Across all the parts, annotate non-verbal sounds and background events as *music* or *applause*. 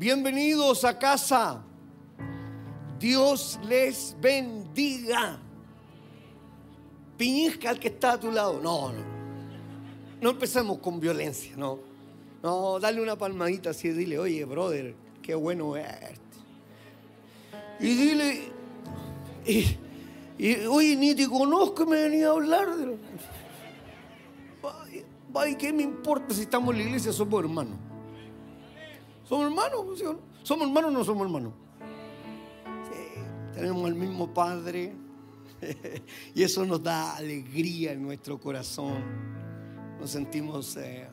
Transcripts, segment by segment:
Bienvenidos a casa. Dios les bendiga. Piñizca al que está a tu lado. No, no. No empecemos con violencia, no. No, dale una palmadita así dile, oye, brother, qué bueno verte. Y dile, y, oye, ni te conozco, me venía a hablar de. Vaya, ¿qué me importa si estamos en la iglesia? Somos hermanos. Somos hermanos, ¿sí? ¿Somos hermanos o no somos hermanos? Sí, tenemos el mismo Padre. *laughs* y eso nos da alegría en nuestro corazón. Nos sentimos eh,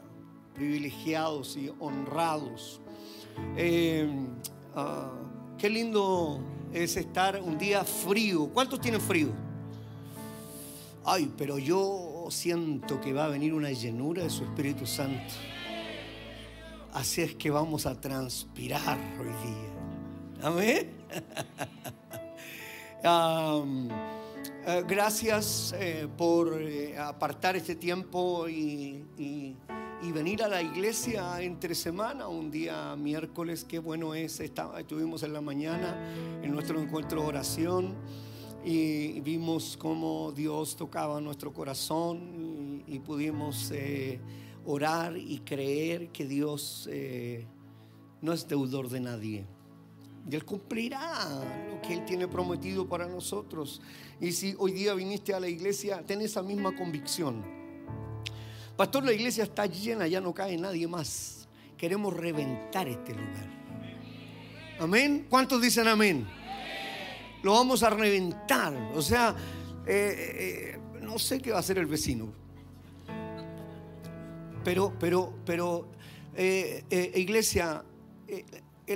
privilegiados y honrados. Eh, ah, qué lindo es estar un día frío. ¿Cuántos tienen frío? Ay, pero yo siento que va a venir una llenura de su Espíritu Santo. Así es que vamos a transpirar hoy día. Amén. *laughs* Eh, gracias eh, por eh, apartar este tiempo y, venir a la iglesia entre semana, un día miércoles. Qué bueno es. estuvimos en la mañana en nuestro encuentro de oración y vimos cómo Dios tocaba nuestro corazón y, pudimos orar y creer que Dios eh, no es deudor de nadie. Y Él cumplirá lo que Él tiene prometido para nosotros. Y si hoy día viniste a la iglesia, ten esa misma convicción. Pastor, la iglesia está llena, ya no cae nadie más. Queremos reventar este lugar. Amén. ¿Cuántos dicen amén? lo vamos a reventar. O sea, eh, eh, no sé qué va a hacer el vecino. Pero, pero, pero, eh, iglesia,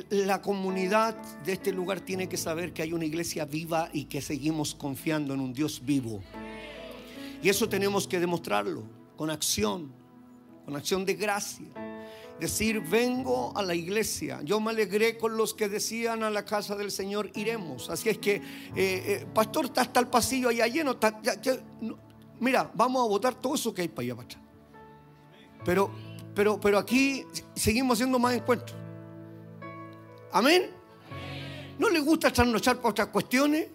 la comunidad de este lugar tiene que saber que hay una iglesia viva y que seguimos confiando en un Dios vivo. Y eso tenemos que demostrarlo con acción, con acción de gracia decir, vengo a la iglesia. Yo me alegré con los que decían a la casa del Señor, iremos. Así es que, eh, eh, pastor, está hasta el pasillo allá lleno. mira, vamos a votar todo eso que hay para allá para atrás. Pero, pero, pero aquí seguimos haciendo más encuentros. Amén. ¿No le gusta trasnochar para otras cuestiones?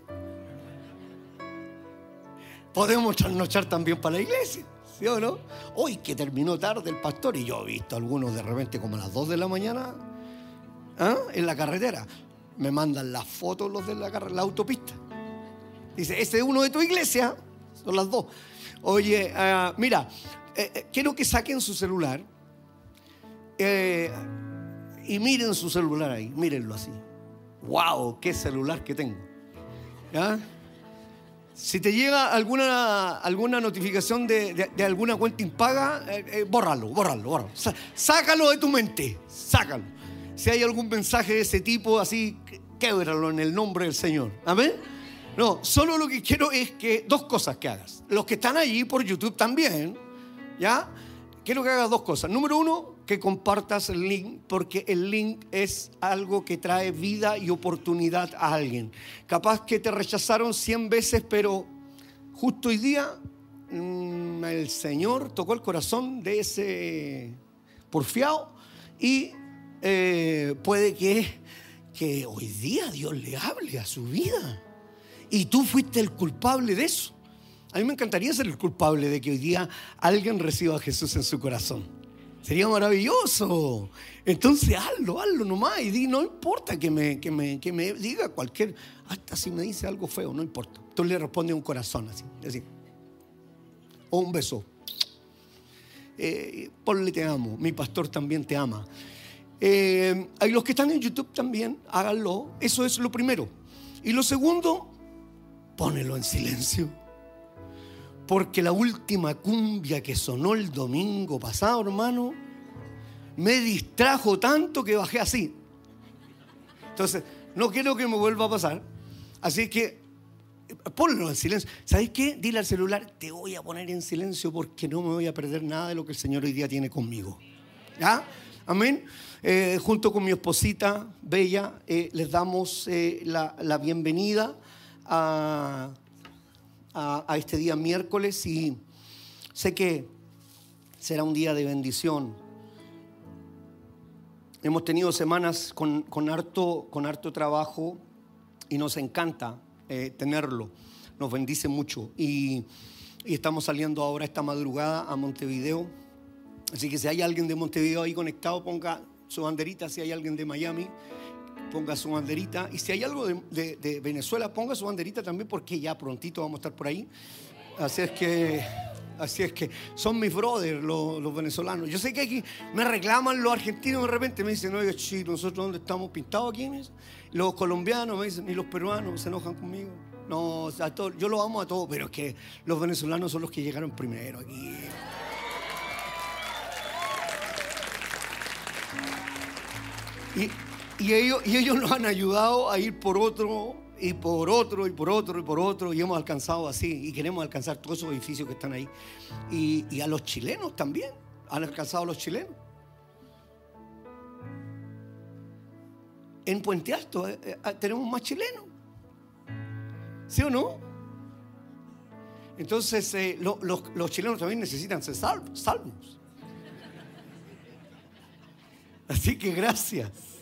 Podemos trasnochar también para la iglesia. ¿Sí o no? Hoy que terminó tarde el pastor y yo he visto algunos de repente como a las 2 de la mañana ¿ah? en la carretera. Me mandan las fotos los de la, la autopista. Dice, este es uno de tu iglesia. Son las dos. Oye, ah, mira, eh, eh, quiero que saquen su celular eh, y miren su celular ahí. Mírenlo así. ¡Wow! ¡Qué celular que tengo! Si te llega alguna, alguna notificación de, alguna cuenta impaga, eh, bórralo, bórralo. Sácalo de tu mente, sácalo. Si hay algún mensaje de ese tipo, así, québralo en el nombre del Señor. Amén. No, solo lo que quiero es que dos cosas que hagas. Los que están allí por YouTube también, ¿ya? Quiero que hagas dos cosas. Número uno, que compartas el link, porque el link es algo que trae vida y oportunidad a alguien. Capaz que te rechazaron 100 veces, pero justo hoy día mm, el Señor tocó el corazón de ese porfiado y eh, puede que, que hoy día Dios le hable a su vida. Y tú fuiste el culpable de eso. A mí me encantaría ser el culpable de que hoy día alguien reciba a Jesús en su corazón. Sería maravilloso. Entonces hazlo, hazlo nomás. Y no importa que me, que me, que me diga cualquier, hasta si me dice algo feo, no importa. Tú le respondes un corazón así. O un beso. Eh, ponle te amo. Mi pastor también te ama. Eh, hay los que están en YouTube también, háganlo. Eso es lo primero. Y lo segundo, pónelo en silencio. Porque la última cumbia que sonó el domingo pasado, hermano, me distrajo tanto que bajé así. Entonces, no quiero que me vuelva a pasar. Así que ponlo en silencio. ¿Sabes qué? Dile al celular, te voy a poner en silencio porque no me voy a perder nada de lo que el Señor hoy día tiene conmigo. ¿Ya? Amén. Eh, junto con mi esposita Bella, eh, les damos eh, la bienvenida a a, este día miércoles y sé que será un día de bendición. Hemos tenido semanas con, con, harto, con harto trabajo y nos encanta eh, tenerlo. Nos bendice mucho. Y, y estamos saliendo ahora esta madrugada a Montevideo. Así que si hay alguien de Montevideo ahí conectado, ponga su banderita. Si hay alguien de Miami, ponga su banderita. Y si hay algo de, Venezuela, ponga su banderita también, porque ya prontito vamos a estar por ahí. Así es que, así es que son mis brothers los, venezolanos. Yo sé que aquí me reclaman los argentinos de repente, me dicen, oye, sí, nosotros dónde estamos pintados aquí. Los colombianos me dicen, y los peruanos se enojan conmigo. No, a todos, yo los amo a todos, pero es que los venezolanos son los que llegaron primero aquí. Y, y, ellos, y ellos nos han ayudado a ir por otro y por otro y por otro y por otro y hemos alcanzado así y queremos alcanzar todos esos edificios que están ahí. Y, a los chilenos también han alcanzado a los chilenos. En Puente Alto eh, eh, tenemos más chilenos. ¿sí o no? entonces eh, lo, lo, los chilenos también necesitan ser salvos. Así que gracias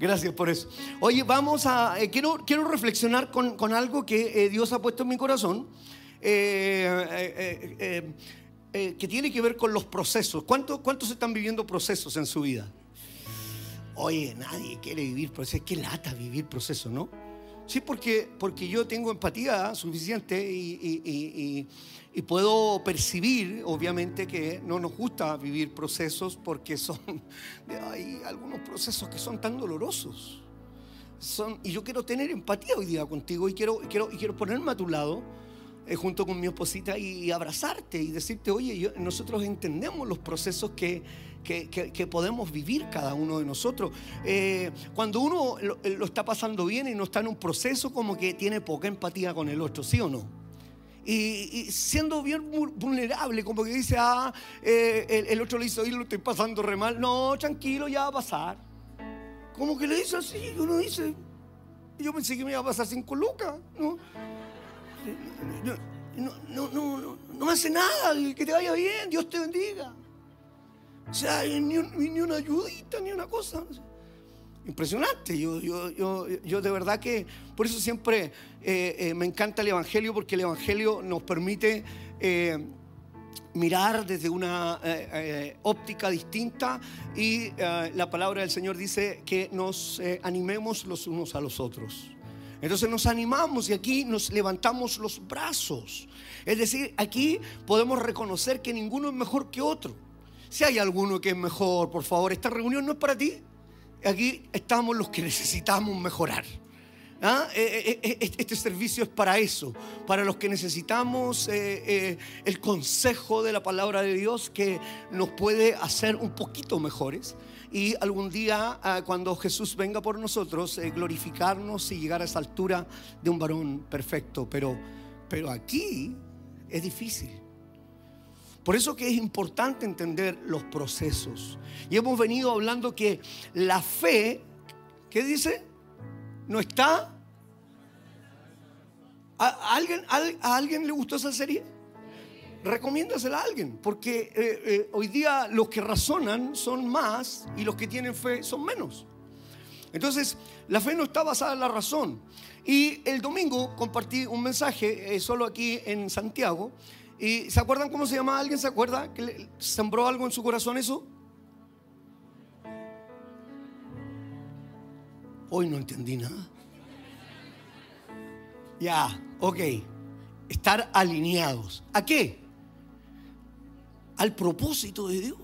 Gracias por eso. Oye, vamos a. Eh, quiero, quiero reflexionar con, con algo que eh, Dios ha puesto en mi corazón. Eh, que tiene que ver con los procesos. ¿Cuántos, ¿Cuántos están viviendo procesos en su vida? Oye, nadie quiere vivir procesos. Qué lata vivir procesos, ¿no? Sí, porque, porque yo tengo empatía suficiente y, y, puedo percibir, obviamente, que no nos gusta vivir procesos porque son, hay algunos procesos que son tan dolorosos. Son, y yo quiero tener empatía hoy día contigo y quiero, quiero, y quiero ponerme a tu lado eh, junto con mi esposita y, abrazarte y decirte, oye, nosotros entendemos los procesos que, que, podemos vivir cada uno de nosotros. Eh, cuando uno lo, está pasando bien y no está en un proceso, como que tiene poca empatía con el otro, ¿sí o no? Y, siendo bien vulnerable, como que dice, ah, eh, el, otro le dice, oye, lo estoy pasando re mal. No, tranquilo, ya va a pasar. Como que le dice así, uno dice, yo pensé que me iba a pasar cinco lucas, ¿no? No, no, no, no, me hace nada, que te vaya bien, Dios te bendiga. O sea, ni, una ayudita, ni una cosa. Impresionante. Yo, yo, yo, yo de verdad que por eso siempre eh, eh, me encanta el Evangelio, porque el Evangelio nos permite eh, mirar desde una óptica distinta y la palabra del Señor dice que nos animemos los unos a los otros. Entonces nos animamos y aquí nos levantamos los brazos. Es decir, aquí podemos reconocer que ninguno es mejor que otro. Si hay alguno que es mejor, por favor, esta reunión no es para ti. Aquí estamos los que necesitamos mejorar. ¿Ah? Eh, eh, eh, este servicio es para eso, para los que necesitamos el consejo de la palabra de Dios que nos puede hacer un poquito mejores y algún día ah, cuando Jesús venga por nosotros glorificarnos y llegar a esa altura de un varón perfecto. Pero, pero aquí es difícil. Por eso que es importante entender los procesos. Y hemos venido hablando que la fe, ¿qué dice? No está. ¿A, alguien, a, alguien le gustó esa serie? Recomiéndasela a alguien, porque eh, eh, hoy día los que razonan son más y los que tienen fe son menos. Entonces, la fe no está basada en la razón. Y el domingo compartí un mensaje, eh, solo aquí en Santiago, ¿Y se acuerdan cómo se llama? ¿Alguien se acuerda que le sembró algo en su corazón eso? Hoy no entendí nada. Ya, ok. Estar alineados. ¿A qué? Al propósito de Dios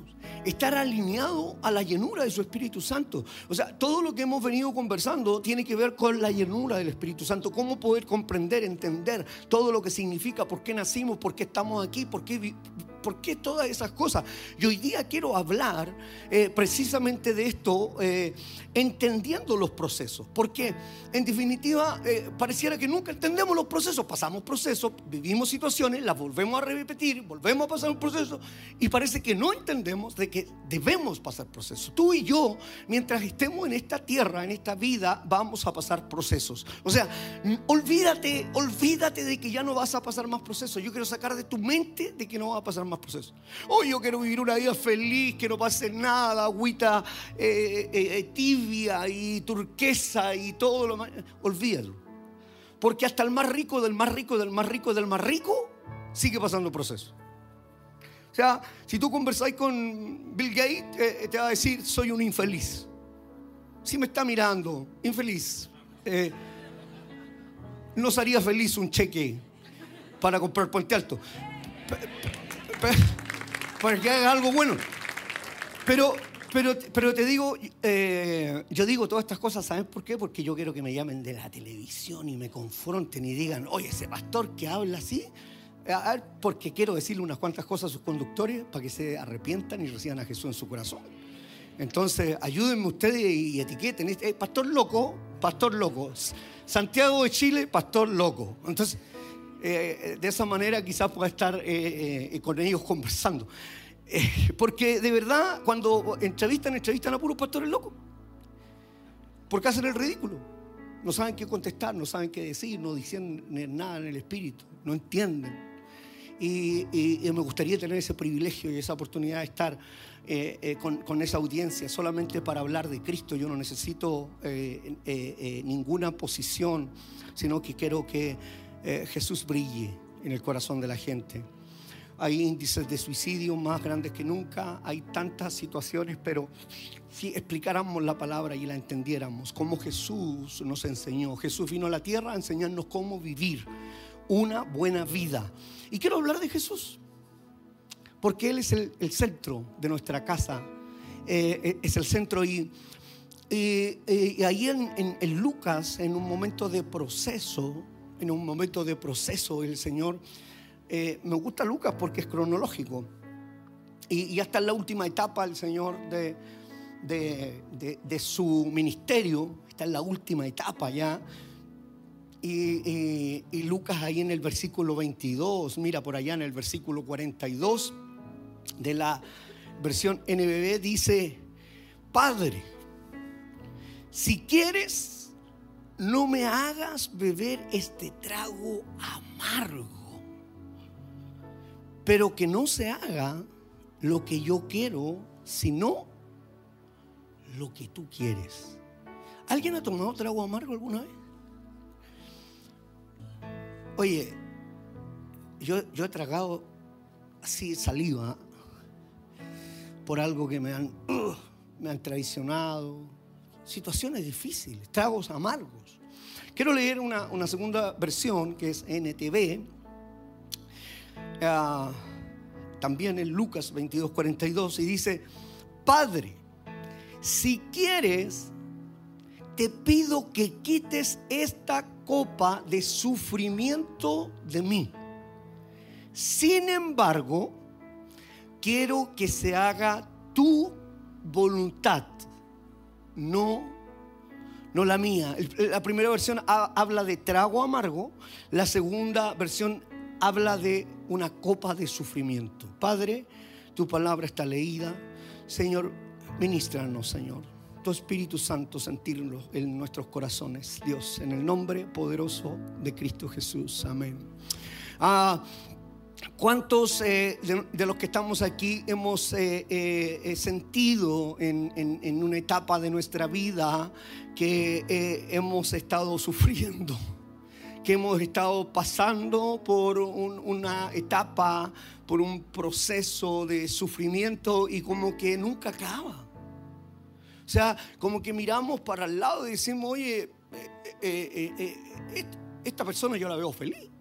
estar alineado a la llenura de su Espíritu Santo. O sea, todo lo que hemos venido conversando tiene que ver con la llenura del Espíritu Santo, cómo poder comprender, entender todo lo que significa, por qué nacimos, por qué estamos aquí, por qué ¿Por qué todas esas cosas? Y hoy día quiero hablar eh, precisamente de esto, eh, entendiendo los procesos. Porque en definitiva eh, pareciera que nunca entendemos los procesos. Pasamos procesos, vivimos situaciones, las volvemos a repetir, volvemos a pasar un proceso y parece que no entendemos de que debemos pasar procesos. Tú y yo, mientras estemos en esta tierra, en esta vida, vamos a pasar procesos. O sea, olvídate, olvídate de que ya no vas a pasar más procesos. Yo quiero sacar de tu mente de que no va a pasar más más proceso. Hoy yo quiero vivir una vida feliz, que no pase nada, agüita eh, eh, eh, tibia y turquesa y todo lo más. Olvídalo. Porque hasta el más rico del más rico del más rico del más rico sigue pasando proceso. O sea, si tú conversáis con Bill Gates, te va a decir, soy un infeliz. Si me está mirando, infeliz. nos haría feliz un cheque para comprar Puente Alto. Para que haga algo bueno. Pero, pero, pero te digo, eh, yo digo todas estas cosas, ¿sabes por qué? Porque yo quiero que me llamen de la televisión y me confronten y digan, oye, ese pastor que habla así, porque quiero decirle unas cuantas cosas a sus conductores para que se arrepientan y reciban a Jesús en su corazón. Entonces, ayúdenme ustedes y etiqueten. Eh, pastor loco, pastor loco. Santiago de Chile, pastor loco. Entonces, eh, de esa manera quizás pueda estar eh, eh, con ellos conversando. porque de verdad, cuando entrevistan, entrevistan a puros pastores locos. Porque hacen el ridículo. No saben qué contestar, no saben qué decir, no dicen nada en el espíritu, no entienden. Y, me gustaría tener ese privilegio y esa oportunidad de estar con, esa audiencia solamente para hablar de Cristo. Yo no necesito ninguna posición, sino que quiero que eh, Jesús brille en el corazón de la gente. Hay índices de suicidio más grandes que nunca, hay tantas situaciones, pero si explicáramos la palabra y la entendiéramos, como Jesús nos enseñó, Jesús vino a la tierra a enseñarnos cómo vivir una buena vida. Y quiero hablar de Jesús, porque Él es el, centro de nuestra casa, eh, es el centro y, ahí en Lucas, en un momento de proceso, en un momento de proceso el Señor. Eh, me gusta Lucas porque es cronológico. Y, hasta en la última etapa el Señor de, de, su ministerio, está en la última etapa ya. Y, y, Lucas ahí en el versículo 22, mira por allá en el versículo 42 de la versión NBB dice, Padre, si quieres no me hagas beber este trago amargo, pero que no se haga lo que yo quiero, sino lo que tú quieres. ¿Alguien ha tomado trago amargo alguna vez? Oye, yo, yo he tragado así saliva por algo que me han, *clears throat* me han traicionado, situaciones difíciles, tragos amargos. Quiero leer una, segunda versión que es NTV, ah, también en Lucas 22, 42, y dice, Padre, si quieres, te pido que quites esta copa de sufrimiento de mí. Sin embargo, quiero que se haga tu voluntad no, no la mía. La primera versión habla de trago amargo, la segunda versión habla de una copa de sufrimiento. Padre, tu palabra está leída. Señor, ministranos, Señor. Tu Espíritu Santo sentirlo en nuestros corazones, Dios, en el nombre poderoso de Cristo Jesús. Amén. Ah, ¿Cuántos eh, de, los que estamos aquí hemos eh, eh, sentido en, una etapa de nuestra vida que hemos estado sufriendo? Que hemos estado pasando por una etapa, por un proceso de sufrimiento y como que nunca acaba. O sea, como que miramos para el lado y decimos, oye, esta persona yo la veo feliz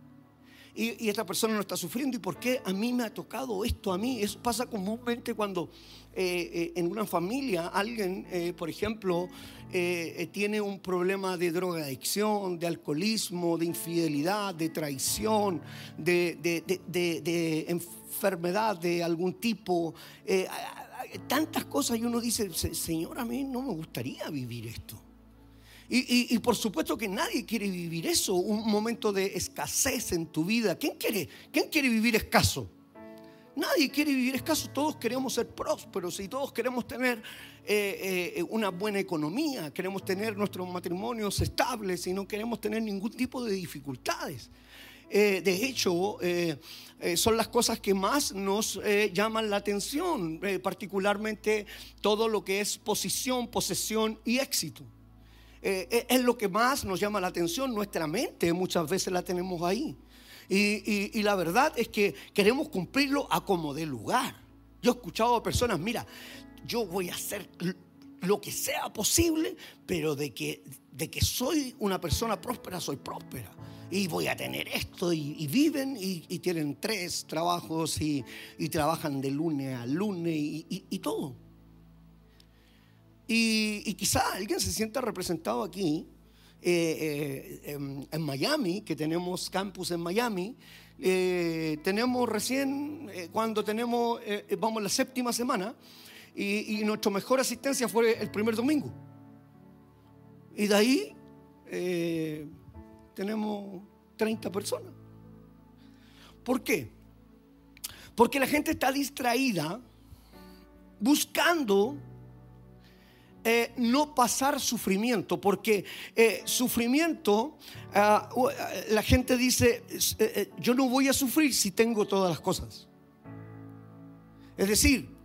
y, esta persona no está sufriendo. ¿Y por qué a mí me ha tocado esto a mí? Eso pasa comúnmente cuando eh, eh, en una familia alguien, eh, por ejemplo, tiene un problema de drogadicción, de alcoholismo, de infidelidad, de traición, de, de enfermedad de algún tipo. tantas cosas y uno dice, Señor, a mí no me gustaría vivir esto. Y, por supuesto que nadie quiere vivir eso, un momento de escasez en tu vida. ¿Quién quiere, quién quiere vivir escaso? Nadie quiere vivir escaso, todos queremos ser prósperos y todos queremos tener eh, eh, una buena economía, queremos tener nuestros matrimonios estables y no queremos tener ningún tipo de dificultades. eh, de hecho, son las cosas que más nos llaman la atención, particularmente todo lo que es posición, posesión y éxito. Es lo que más nos llama la atención, nuestra mente muchas veces la tenemos ahí. Y, y la verdad es que queremos cumplirlo a como de lugar. Yo he escuchado a personas, mira, yo voy a hacer lo que sea posible, pero de que, de que soy una persona próspera, soy próspera. Y voy a tener esto, y, viven y, tienen tres trabajos y, trabajan de lunes a lunes y, todo. Y, quizá alguien se sienta representado aquí, eh, eh, en, Miami, que tenemos campus en Miami. Eh, tenemos recién, cuando tenemos, vamos la séptima semana, y, nuestra mejor asistencia fue el primer domingo. Y de ahí tenemos 30 personas. ¿Por qué? Porque la gente está distraída buscando eh, no pasar sufrimiento, porque eh, sufrimiento, ah, la gente dice, yo no voy a sufrir si tengo todas las cosas. Es decir,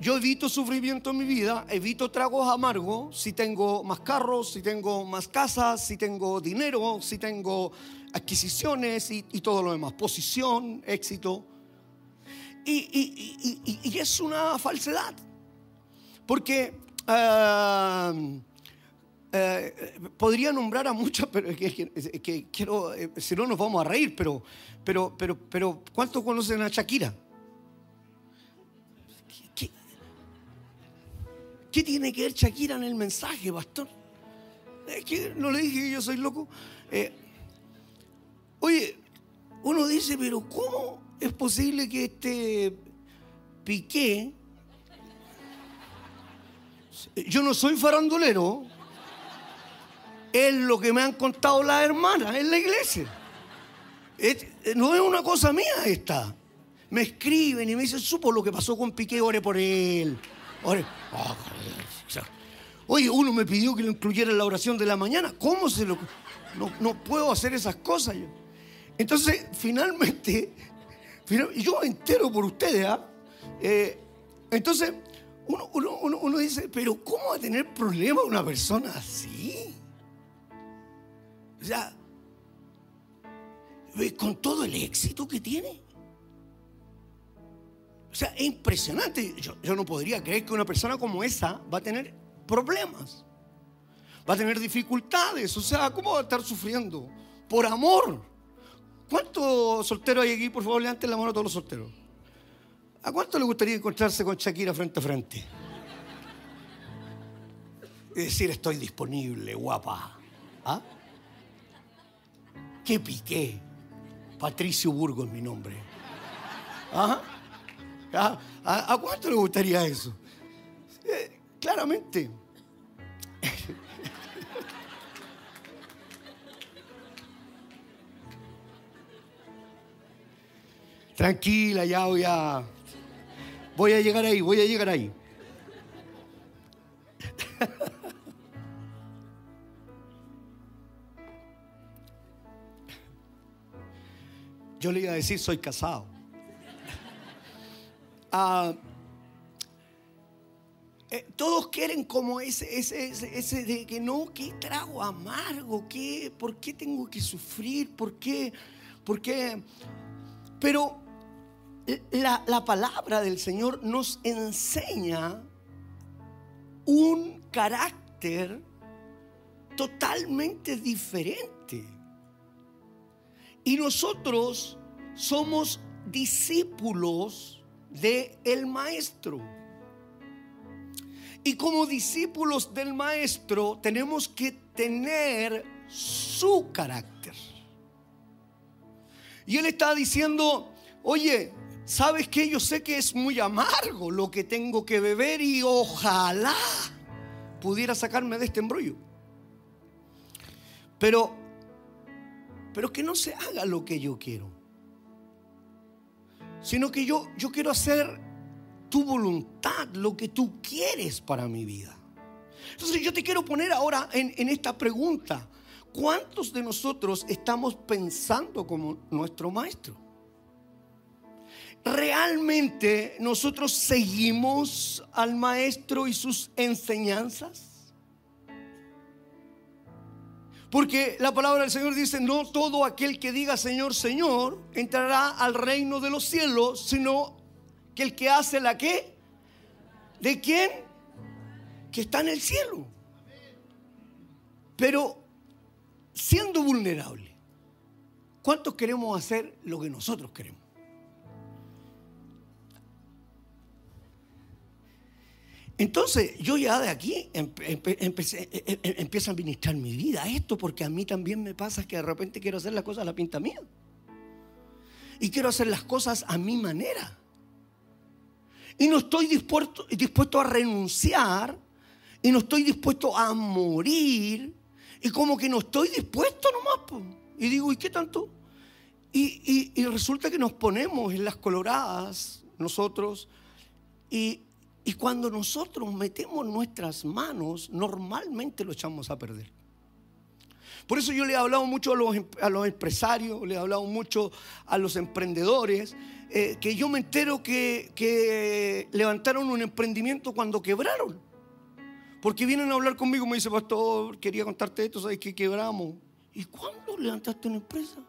yo evito sufrimiento en mi vida, evito tragos amargos si tengo más carros, si tengo más casas, si tengo dinero, si tengo adquisiciones y, todo lo demás, posición, éxito. Y, es una falsedad, porque eh, podría nombrar a muchas, pero es que, quiero, eh, si no nos vamos a reír, pero, pero, pero, pero ¿cuántos conocen a Shakira? ¿Qué tiene que ver Shakira en el mensaje, pastor? Es que no le dije que yo soy loco. Eh, oye, uno dice, pero ¿cómo es posible que este Piqué, yo no soy farandulero, es lo que me han contado las hermanas en la iglesia. no es una cosa mía esta. Me escriben y me dicen, supo lo que pasó con Piqué, ore por él. Ah, oye, uno me pidió que lo incluyera en la oración de la mañana. ¿Cómo se lo.? No, puedo hacer esas cosas. Yo. Entonces, finalmente, *laughs* yo me entero por ustedes. ¿ah? Eh, entonces, uno, dice, pero ¿cómo va a tener problemas una persona así? O sea, con todo el éxito que tiene. O sea, es impresionante. Yo, no podría creer que una persona como esa va a tener problemas. Va a tener dificultades. O sea, ¿cómo va a estar sufriendo? Por amor. ¿Cuántos solteros hay aquí? Por favor, levanten la mano a todos los solteros. ¿A cuánto le gustaría encontrarse con Shakira frente a frente? Y decir, estoy disponible, guapa. ¿Ah? ¿Qué piqué? Patricio Burgo es mi nombre. ¿Ah? ¿A, cuánto le gustaría eso? Eh, claramente. *laughs* Tranquila, ya voy a. Voy a llegar ahí, voy a llegar ahí. Yo le iba a decir, soy casado. Ah, eh, todos quieren como ese, ese, ese, de que no, qué trago amargo, ¿Qué, ¿por qué tengo que sufrir? ¿Por qué? ¿Por qué? Pero la, la palabra del Señor nos enseña un carácter totalmente diferente. Y nosotros somos discípulos de el maestro. Y como discípulos del maestro tenemos que tener su carácter. Y él está diciendo, oye, ¿sabes que Yo sé que es muy amargo lo que tengo que beber y ojalá pudiera sacarme de este embrollo. Pero, pero que no se haga lo que yo quiero sino que yo, yo quiero hacer tu voluntad, lo que tú quieres para mi vida. Entonces yo te quiero poner ahora en, esta pregunta. ¿cuántos de nosotros estamos pensando como nuestro maestro? ¿Realmente nosotros seguimos al maestro y sus enseñanzas? Porque la palabra del Señor dice, no todo aquel que diga Señor, Señor, entrará al reino de los cielos, sino que el que hace la qué? ¿De quién? Que está en el cielo. Pero siendo vulnerable, ¿cuántos queremos hacer lo que nosotros queremos? Entonces yo ya de aquí empecé, e, e, e, empiezo a administrar mi vida esto porque a mí también me pasa que de repente quiero hacer las cosas a la pinta mía. Y quiero hacer las cosas a mi manera. Y no estoy dispuesto, dispuesto a renunciar. Y no estoy dispuesto a morir. Y como que no estoy dispuesto nomás. Y digo, ¿y qué tanto? Y, y resulta que nos ponemos en las coloradas nosotros. Y, y cuando nosotros metemos nuestras manos, normalmente lo echamos a perder. Por eso yo le he hablado mucho a los, em, empresarios, le he hablado mucho a los emprendedores, eh, que yo me entero que, que levantaron un emprendimiento cuando quebraron. Porque vienen a hablar conmigo, me dice, pastor, quería contarte esto, ¿sabes que quebramos? ¿Y cuándo levantaste una empresa?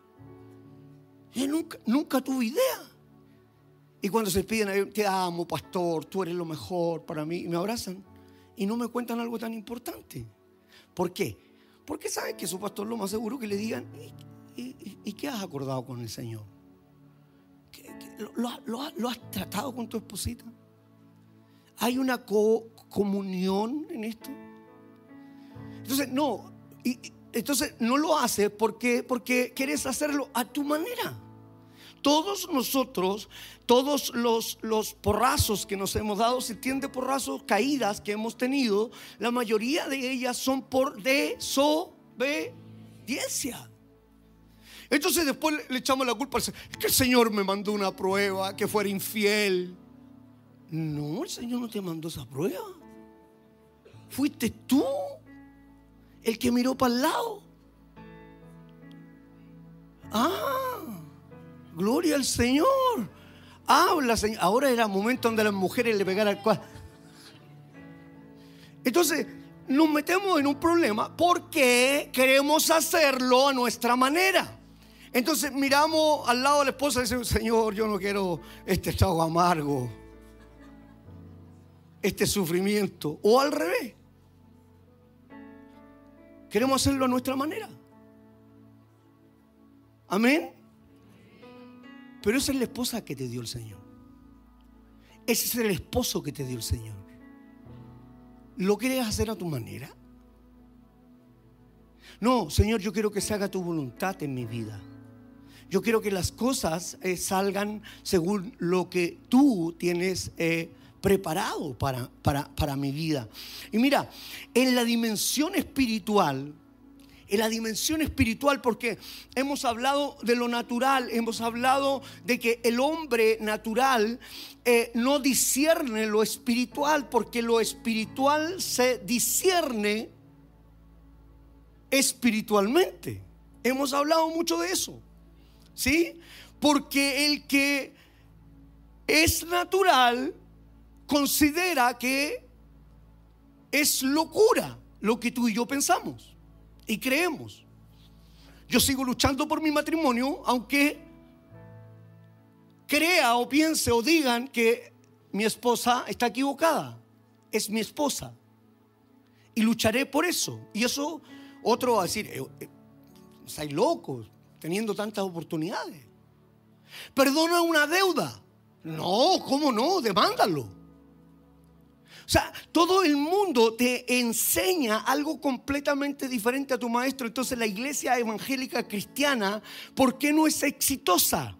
Yo nunca, nunca tuve idea. Y cuando se piden, te amo, pastor, tú eres lo mejor para mí, y me abrazan y no me cuentan algo tan importante. ¿Por qué? Porque saben que su pastor lo más seguro que le digan, ¿y, qué has acordado con el Señor? lo, has tratado con tu esposita? ¿Hay una comunión en esto? Entonces, no, entonces no lo haces porque, porque quieres hacerlo a tu manera todos nosotros, todos los, porrazos que nos hemos dado, se entiende porrazos, caídas que hemos tenido, la mayoría de ellas son por desobediencia. Entonces después le echamos la culpa al Señor. que el Señor me mandó una prueba, que fuera infiel. No, el Señor no te mandó esa prueba. Fuiste tú el que miró para el lado. Ah, Gloria al Señor. Habla, Señor. Ahora era momento donde las mujeres le pegaran al cual. Entonces, nos metemos en un problema porque queremos hacerlo a nuestra manera. Entonces miramos al lado de la esposa y decimos, Señor, yo no quiero este estado amargo, este sufrimiento. O al revés. Queremos hacerlo a nuestra manera. Amén. Pero esa es la esposa que te dio el Señor. Ese es el esposo que te dio el Señor. ¿Lo quieres hacer a tu manera? No, Señor, yo quiero que se haga tu voluntad en mi vida. Yo quiero que las cosas eh, salgan según lo que tú tienes eh, preparado para, para, para mi vida. Y mira, en la dimensión espiritual, la dimensión espiritual, porque hemos hablado de lo natural, hemos hablado de que el hombre natural eh, no discierne lo espiritual, porque lo espiritual se discierne espiritualmente. Hemos hablado mucho de eso, ¿sí? Porque el que es natural considera que es locura lo que tú y yo pensamos y creemos. Yo sigo luchando por mi matrimonio, aunque crea o piense o digan que mi esposa está equivocada. Es mi esposa. Y lucharé por eso. Y eso, otro va a decir, eh, eh locos, teniendo tantas oportunidades. Perdona una deuda. No, ¿cómo no? Demándalo. O sea, todo el mundo te enseña algo completamente diferente a tu maestro. Entonces la iglesia evangélica cristiana, ¿por qué no es exitosa?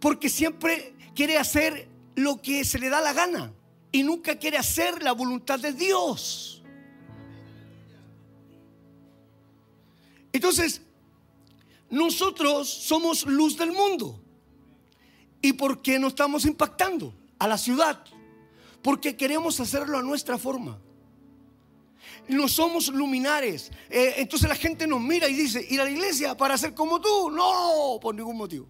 Porque siempre quiere hacer lo que se le da la gana y nunca quiere hacer la voluntad de Dios. Entonces, nosotros somos luz del mundo. ¿Y por qué no estamos impactando a la ciudad? Porque queremos hacerlo a nuestra forma. no somos luminares. Eh, entonces la gente nos mira y dice, ir a la iglesia para ser como tú. No, por ningún motivo.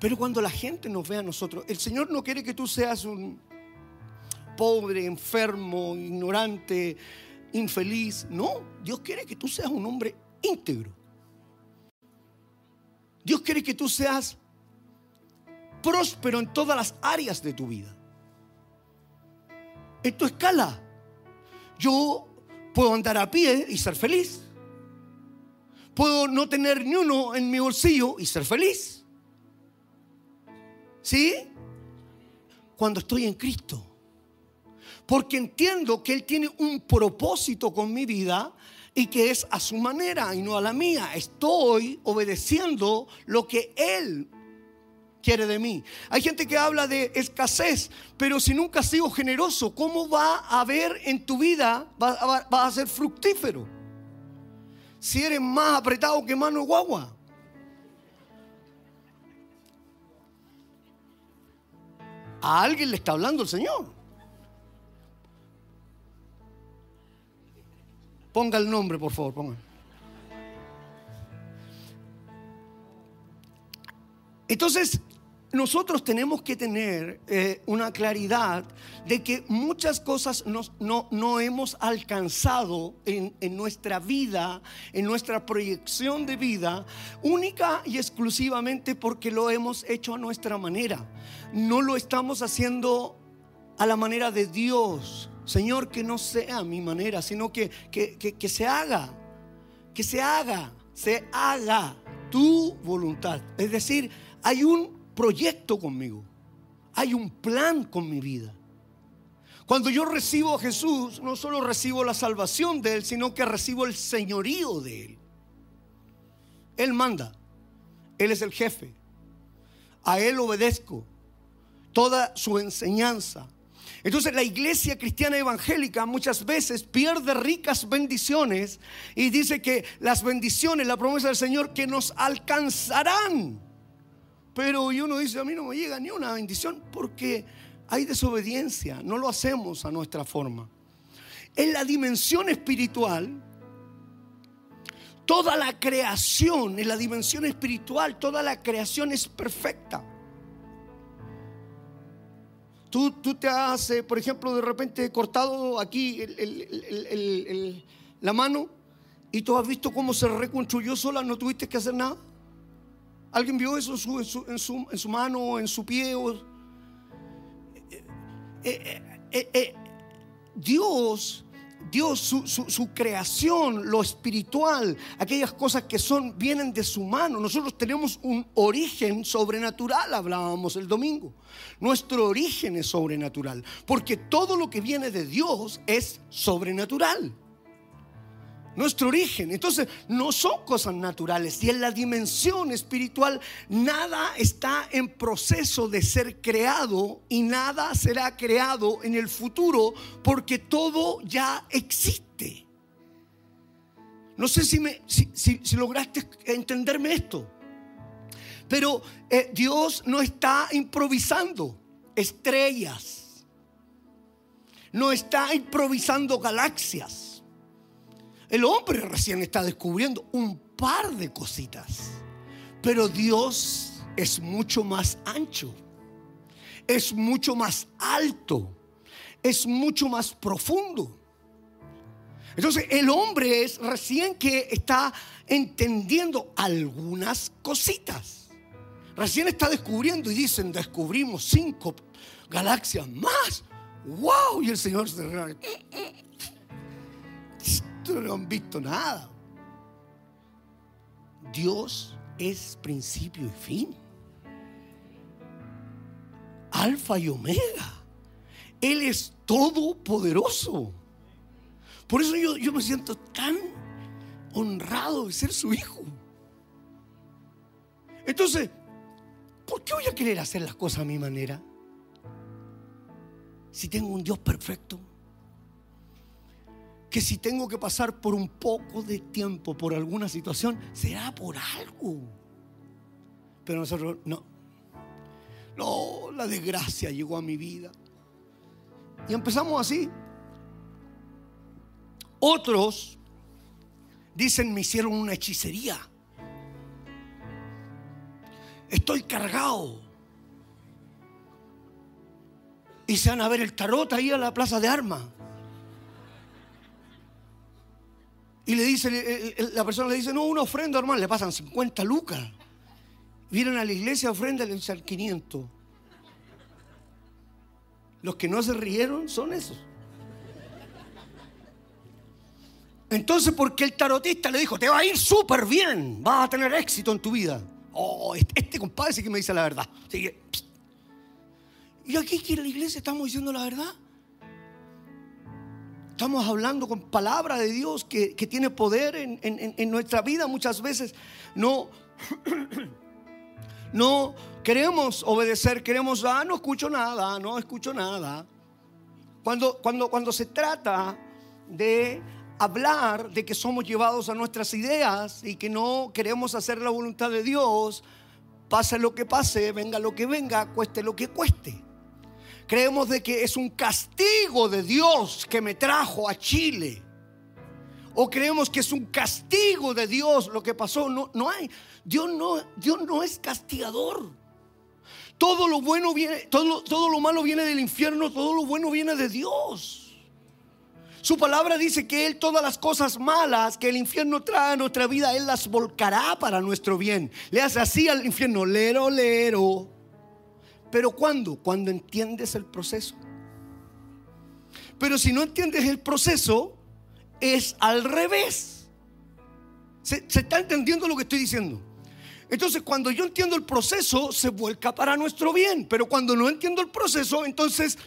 Pero cuando la gente nos ve a nosotros, el Señor no quiere que tú seas un pobre, enfermo, ignorante, infeliz. No, Dios quiere que tú seas un hombre íntegro. Dios quiere que tú seas próspero en todas las áreas de tu vida. En tu escala. Yo puedo andar a pie y ser feliz. Puedo no tener ni uno en mi bolsillo y ser feliz. ¿Sí? Cuando estoy en Cristo. Porque entiendo que Él tiene un propósito con mi vida y que es a su manera y no a la mía. Estoy obedeciendo lo que Él quiere de mí. Hay gente que habla de escasez, pero si nunca has sido generoso, ¿cómo va a haber en tu vida, va, a ser fructífero? Si eres más apretado que mano guagua. A alguien le está hablando el Señor. Ponga el nombre, por favor, ponga. Entonces, nosotros tenemos que tener eh, una claridad de que muchas cosas no, hemos alcanzado en, en, nuestra vida, en nuestra proyección de vida, única y exclusivamente porque lo hemos hecho a nuestra manera. No lo estamos haciendo a la manera de Dios. Señor, que no sea mi manera, sino que, que, que se haga, que se haga, se haga tu voluntad. Es decir, hay un proyecto conmigo. Hay un plan con mi vida. Cuando yo recibo a Jesús, no solo recibo la salvación de Él, sino que recibo el señorío de Él. Él manda. Él es el jefe. A Él obedezco. Toda su enseñanza. Entonces la iglesia cristiana evangélica muchas veces pierde ricas bendiciones y dice que las bendiciones, la promesa del Señor, que nos alcanzarán pero uno dice, a mí no me llega ni una bendición porque hay desobediencia, no lo hacemos a nuestra forma. En la dimensión espiritual, toda la creación, en la dimensión espiritual, toda la creación es perfecta. Tú, tú te has, eh, por ejemplo, de repente cortado aquí la mano y tú has visto cómo se reconstruyó sola, no tuviste que hacer nada. ¿Alguien vio eso en su, en su, en su, mano, en su pie? Eh, eh, eh, Dios, Dios, su, su, creación, lo espiritual, aquellas cosas que son, vienen de su mano. Nosotros tenemos un origen sobrenatural, hablábamos el domingo. Nuestro origen es sobrenatural, porque todo lo que viene de Dios es sobrenatural nuestro origen. Entonces, no son cosas naturales. Y en la dimensión espiritual, nada está en proceso de ser creado y nada será creado en el futuro porque todo ya existe. No sé si, lograste entenderme esto. Pero eh, Dios no está improvisando estrellas. No está improvisando galaxias el hombre recién está descubriendo un par de cositas. Pero Dios es mucho más ancho. Es mucho más alto. Es mucho más profundo. Entonces el hombre es recién que está entendiendo algunas cositas. Recién está descubriendo y dicen, descubrimos cinco galaxias más. ¡Wow! Y el Señor se no han visto nada. Dios es principio y fin. Alfa y omega. Él es todopoderoso. Por eso yo, yo me siento tan honrado de ser su hijo. Entonces, ¿por qué voy a querer hacer las cosas a mi manera? Si tengo un Dios perfecto que si tengo que pasar por un poco de tiempo por alguna situación, será por algo. Pero nosotros no. No, la desgracia llegó a mi vida. Y empezamos así. Otros dicen, me hicieron una hechicería. Estoy cargado. Y se van a ver el tarot ahí a la plaza de armas. Y le dice, la persona le dice, no, una ofrenda, hermano, le pasan 50 lucas. Vienen a la iglesia, ofrenda, le dicen 500. Los que no se rieron son esos. Entonces, porque el tarotista le dijo, te va a ir súper bien, vas a tener éxito en tu vida. Oh, este, este compadre sí que me dice la verdad. y aquí que en la iglesia estamos diciendo la verdad. Estamos hablando con palabra de Dios que, tiene poder en, nuestra vida muchas veces. No, *clears throat* no queremos obedecer, queremos, ah, no escucho nada, no escucho nada. Cuando, cuando, cuando se trata de hablar de que somos llevados a nuestras ideas y que no queremos hacer la voluntad de Dios, pase lo que pase, venga lo que venga, cueste lo que cueste. Creemos de que es un castigo de Dios que me trajo a Chile. O creemos que es un castigo de Dios lo que pasó. No, no hay. Dios no, Dios no es castigador. Todo lo bueno viene, todo, todo lo malo viene del infierno, todo lo bueno viene de Dios. Su palabra dice que Él todas las cosas malas que el infierno trae a nuestra vida, Él las volcará para nuestro bien. Le hace así al infierno, lero, lero. Pero ¿cuándo? Cuando entiendes el proceso. Pero si no entiendes el proceso, es al revés. ¿Se, está entendiendo lo que estoy diciendo? Entonces, cuando yo entiendo el proceso, se vuelca para nuestro bien. Pero cuando no entiendo el proceso, entonces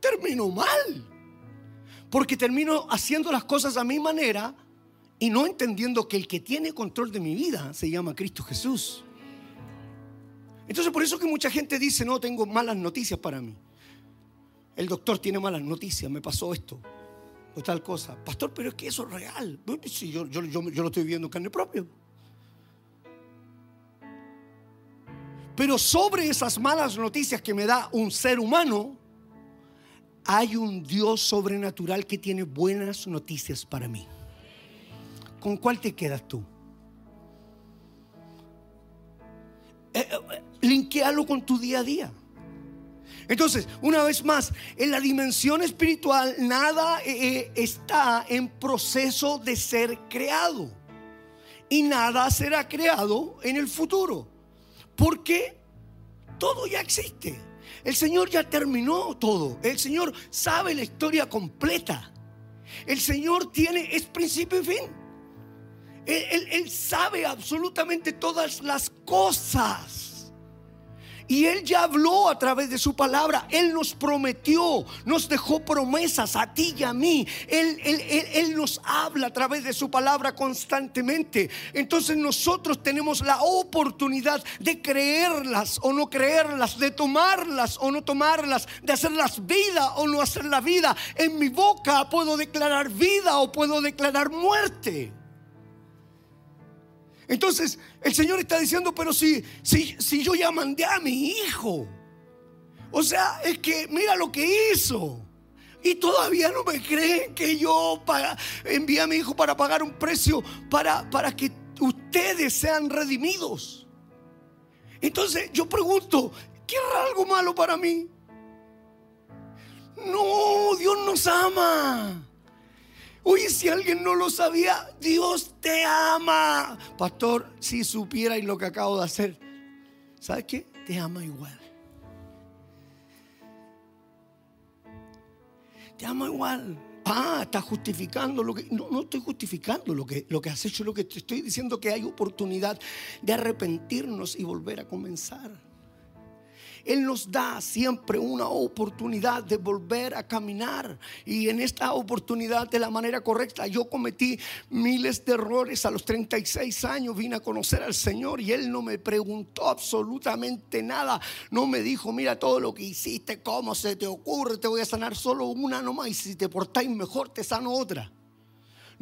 termino mal. Porque termino haciendo las cosas a mi manera y no entendiendo que el que tiene control de mi vida se llama Cristo Jesús. Entonces por eso que mucha gente dice, no, tengo malas noticias para mí. El doctor tiene malas noticias, me pasó esto o tal cosa. Pastor, pero es que eso es real. Sí, yo, yo, yo, lo estoy viendo en carne propia. Pero sobre esas malas noticias que me da un ser humano, hay un Dios sobrenatural que tiene buenas noticias para mí. ¿Con cuál te quedas tú? Linkealo con tu día a día. Entonces, una vez más, en la dimensión espiritual nada eh, está en proceso de ser creado. Y nada será creado en el futuro. Porque todo ya existe. El Señor ya terminó todo. El Señor sabe la historia completa. El Señor tiene, es principio y fin. Él, sabe absolutamente todas las cosas. Y Él ya habló a través de su palabra. Él nos prometió, nos dejó promesas a ti y a mí. Él, él, nos habla a través de su palabra constantemente. Entonces nosotros tenemos la oportunidad de creerlas o no creerlas, de tomarlas o no tomarlas, de hacerlas vida o no hacer la vida. En mi boca puedo declarar vida o puedo declarar muerte. Entonces el Señor está diciendo, pero si, si, si yo ya mandé a mi hijo, o sea, es que mira lo que hizo. Y todavía no me creen que yo envié a mi hijo para pagar un precio para, para que ustedes sean redimidos. Entonces yo pregunto, ¿querrá algo malo para mí? No, Dios nos ama. Oye, si alguien no lo sabía, Dios te ama. Pastor, si supiera y lo que acabo de hacer, ¿sabes qué? Te ama igual. Te ama igual. Ah, estás justificando lo que. No, no estoy justificando lo que, lo que has hecho, lo que te estoy diciendo que hay oportunidad de arrepentirnos y volver a comenzar. Él nos da siempre una oportunidad de volver a caminar. Y en esta oportunidad de la manera correcta, yo cometí miles de errores a los 36 años, vine a conocer al Señor y Él no me preguntó absolutamente nada. No me dijo, mira todo lo que hiciste, cómo se te ocurre, te voy a sanar solo una nomás y si te portáis mejor te sano otra.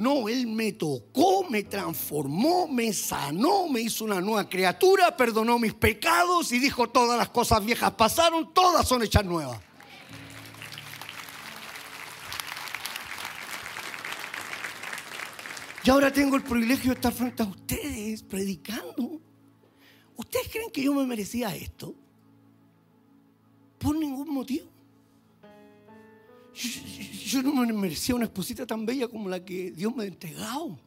No, Él me tocó, me transformó, me sanó, me hizo una nueva criatura, perdonó mis pecados y dijo todas las cosas viejas pasaron, todas son hechas nuevas. Y ahora tengo el privilegio de estar frente a ustedes predicando. ¿Ustedes creen que yo me merecía esto? Por ningún motivo. No me merecía una esposita tan bella como la que Dios me ha entregado.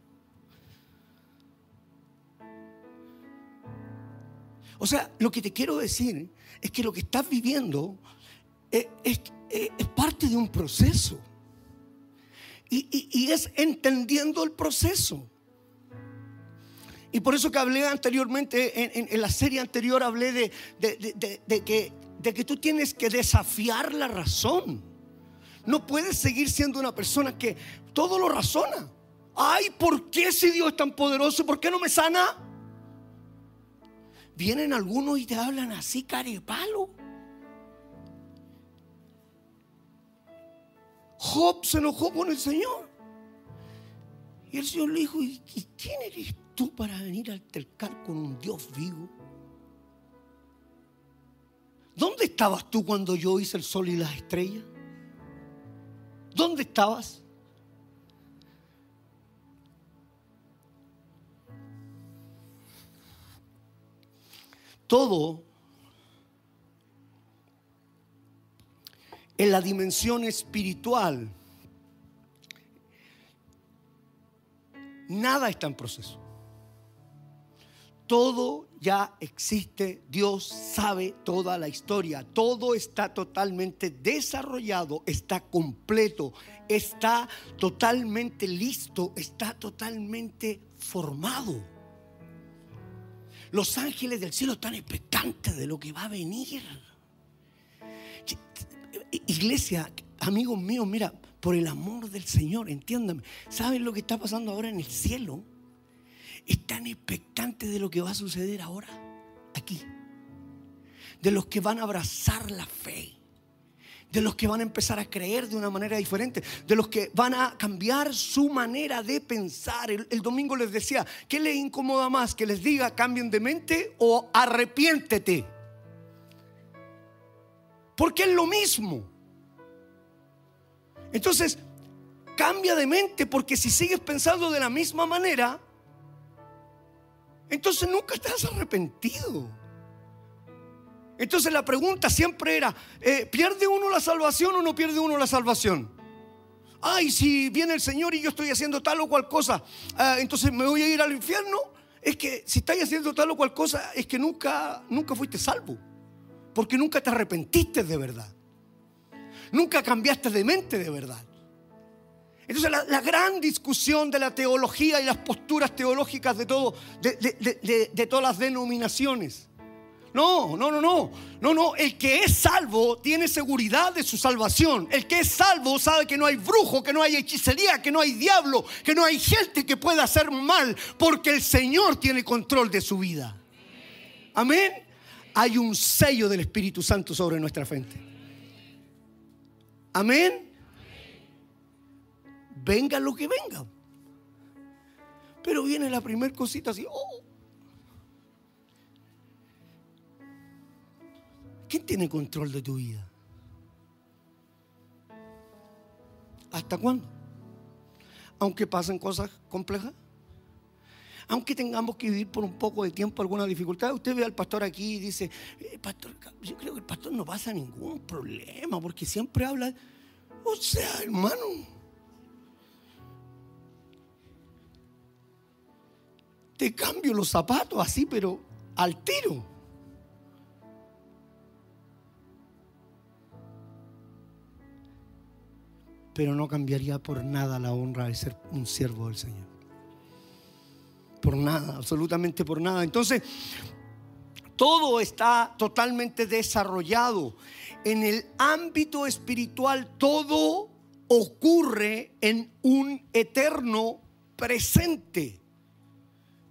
O sea, lo que te quiero decir es que lo que estás viviendo es, parte de un proceso. Y, es entendiendo el proceso. Y por eso que hablé anteriormente, en, la serie anterior hablé de que tú tienes que desafiar la razón. No puedes seguir siendo una persona que todo lo razona. Ay, ¿por qué si Dios es tan poderoso? ¿Por qué no me sana? Vienen algunos y te hablan así, carepalo. Job se enojó con el Señor. Y el Señor le dijo, ¿y quién eres tú para venir a altercar con un Dios vivo? ¿Dónde estabas tú cuando yo hice el sol y las estrellas? ¿Dónde estabas? Todo en la dimensión espiritual, nada está en proceso. Todo ya existe, Dios sabe toda la historia, todo está totalmente desarrollado, está completo, está totalmente listo, está totalmente formado. Los ángeles del cielo están expectantes de lo que va a venir. Iglesia, amigos míos, mira, por el amor del Señor, entiéndame, ¿saben lo que está pasando ahora en el cielo? Están expectantes de lo que va a suceder ahora, aquí. De los que van a abrazar la fe. De los que van a empezar a creer de una manera diferente. De los que van a cambiar su manera de pensar. El, domingo les decía, ¿qué les incomoda más? ¿Que les diga cambien de mente o arrepiéntete? Porque es lo mismo. Entonces, cambia de mente porque si sigues pensando de la misma manera, entonces nunca estás arrepentido. Entonces la pregunta siempre era, eh, ¿pierde uno la salvación o no pierde uno la salvación? Ay, si viene el Señor y yo estoy haciendo tal o cual cosa, ah, entonces me voy a ir al infierno. Es que si estás haciendo tal o cual cosa, es que nunca, nunca fuiste salvo. Porque nunca te arrepentiste de verdad. Nunca cambiaste de mente de verdad. Entonces la, gran discusión de la teología y las posturas teológicas de todo, de, todas las denominaciones. No, no, no, no. No, no. El que es salvo tiene seguridad de su salvación. El que es salvo sabe que no hay brujo, que no hay hechicería, que no hay diablo, que no hay gente que pueda hacer mal, porque el Señor tiene control de su vida. Amén. Hay un sello del Espíritu Santo sobre nuestra frente. Amén venga lo que venga. Pero viene la primera cosita así, oh. ¿Quién tiene control de tu vida? ¿Hasta cuándo? Aunque pasen cosas complejas. Aunque tengamos que vivir por un poco de tiempo alguna dificultad. Usted ve al pastor aquí y dice, eh, pastor, yo creo que el pastor no pasa ningún problema porque siempre habla. O sea, hermano, te cambio los zapatos así, pero al tiro. Pero no cambiaría por nada la honra de ser un siervo del Señor. Por nada, absolutamente por nada. Entonces, todo está totalmente desarrollado. En el ámbito espiritual, todo ocurre en un eterno presente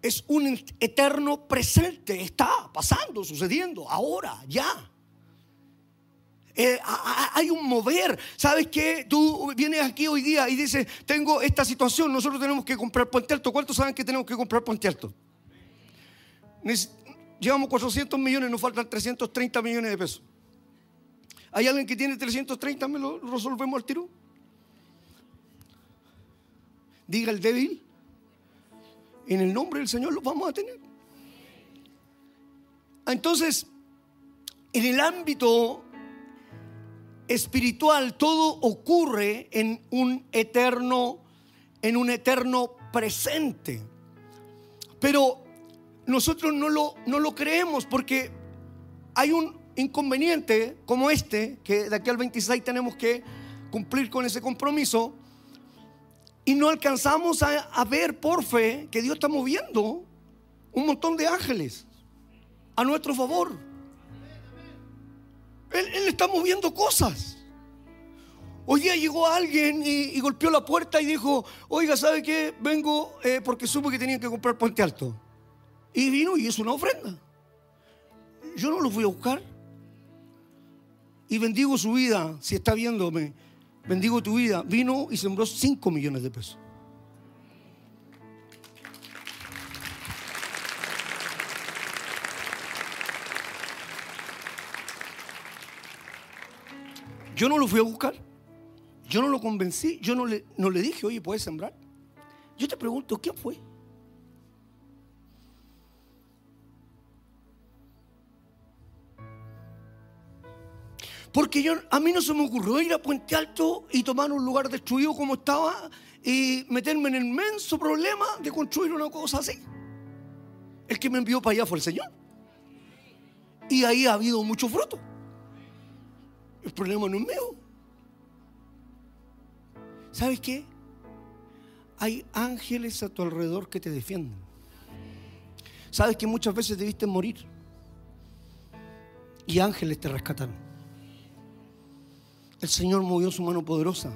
es un eterno presente. Está pasando, sucediendo, ahora, ya. Eh, hay un mover. ¿Sabes qué? Tú vienes aquí hoy día y dices, tengo esta situación, nosotros tenemos que comprar Puente Alto. ¿Cuántos saben que tenemos que comprar Puente Alto? Llevamos 400 millones, nos faltan 330 millones de pesos. ¿Hay alguien que tiene 330? ¿Me lo resolvemos al tiro? Diga el débil. En el nombre del Señor los vamos a tener. Entonces, en el ámbito espiritual todo ocurre en un eterno en un eterno presente. Pero nosotros no lo, no lo creemos porque hay un inconveniente como este, que de aquí al 26 tenemos que cumplir con ese compromiso, y no alcanzamos a, ver por fe que Dios está moviendo un montón de ángeles a nuestro favor. Él, está moviendo cosas. Hoy día llegó alguien y, golpeó la puerta y dijo, oiga, ¿sabe qué? Vengo eh, porque supo que tenían que comprar Puente Alto. Y vino y es una ofrenda. Yo no lo fui a buscar. Y bendigo su vida, si está viéndome bendigo tu vida, vino y sembró 5 millones de pesos. Yo no lo fui a buscar, yo no lo convencí, yo no le, no le dije, oye, ¿puedes sembrar? Yo te pregunto, ¿quién fue? Porque yo, a mí no se me ocurrió ir a Puente Alto y tomar un lugar destruido como estaba y meterme en el inmenso problema de construir una cosa así. El que me envió para allá fue el Señor. Y ahí ha habido mucho fruto. El problema no es mío. ¿Sabes qué? Hay ángeles a tu alrededor que te defienden. ¿Sabes que muchas veces debiste morir? Y ángeles te rescataron. El Señor movió su mano poderosa.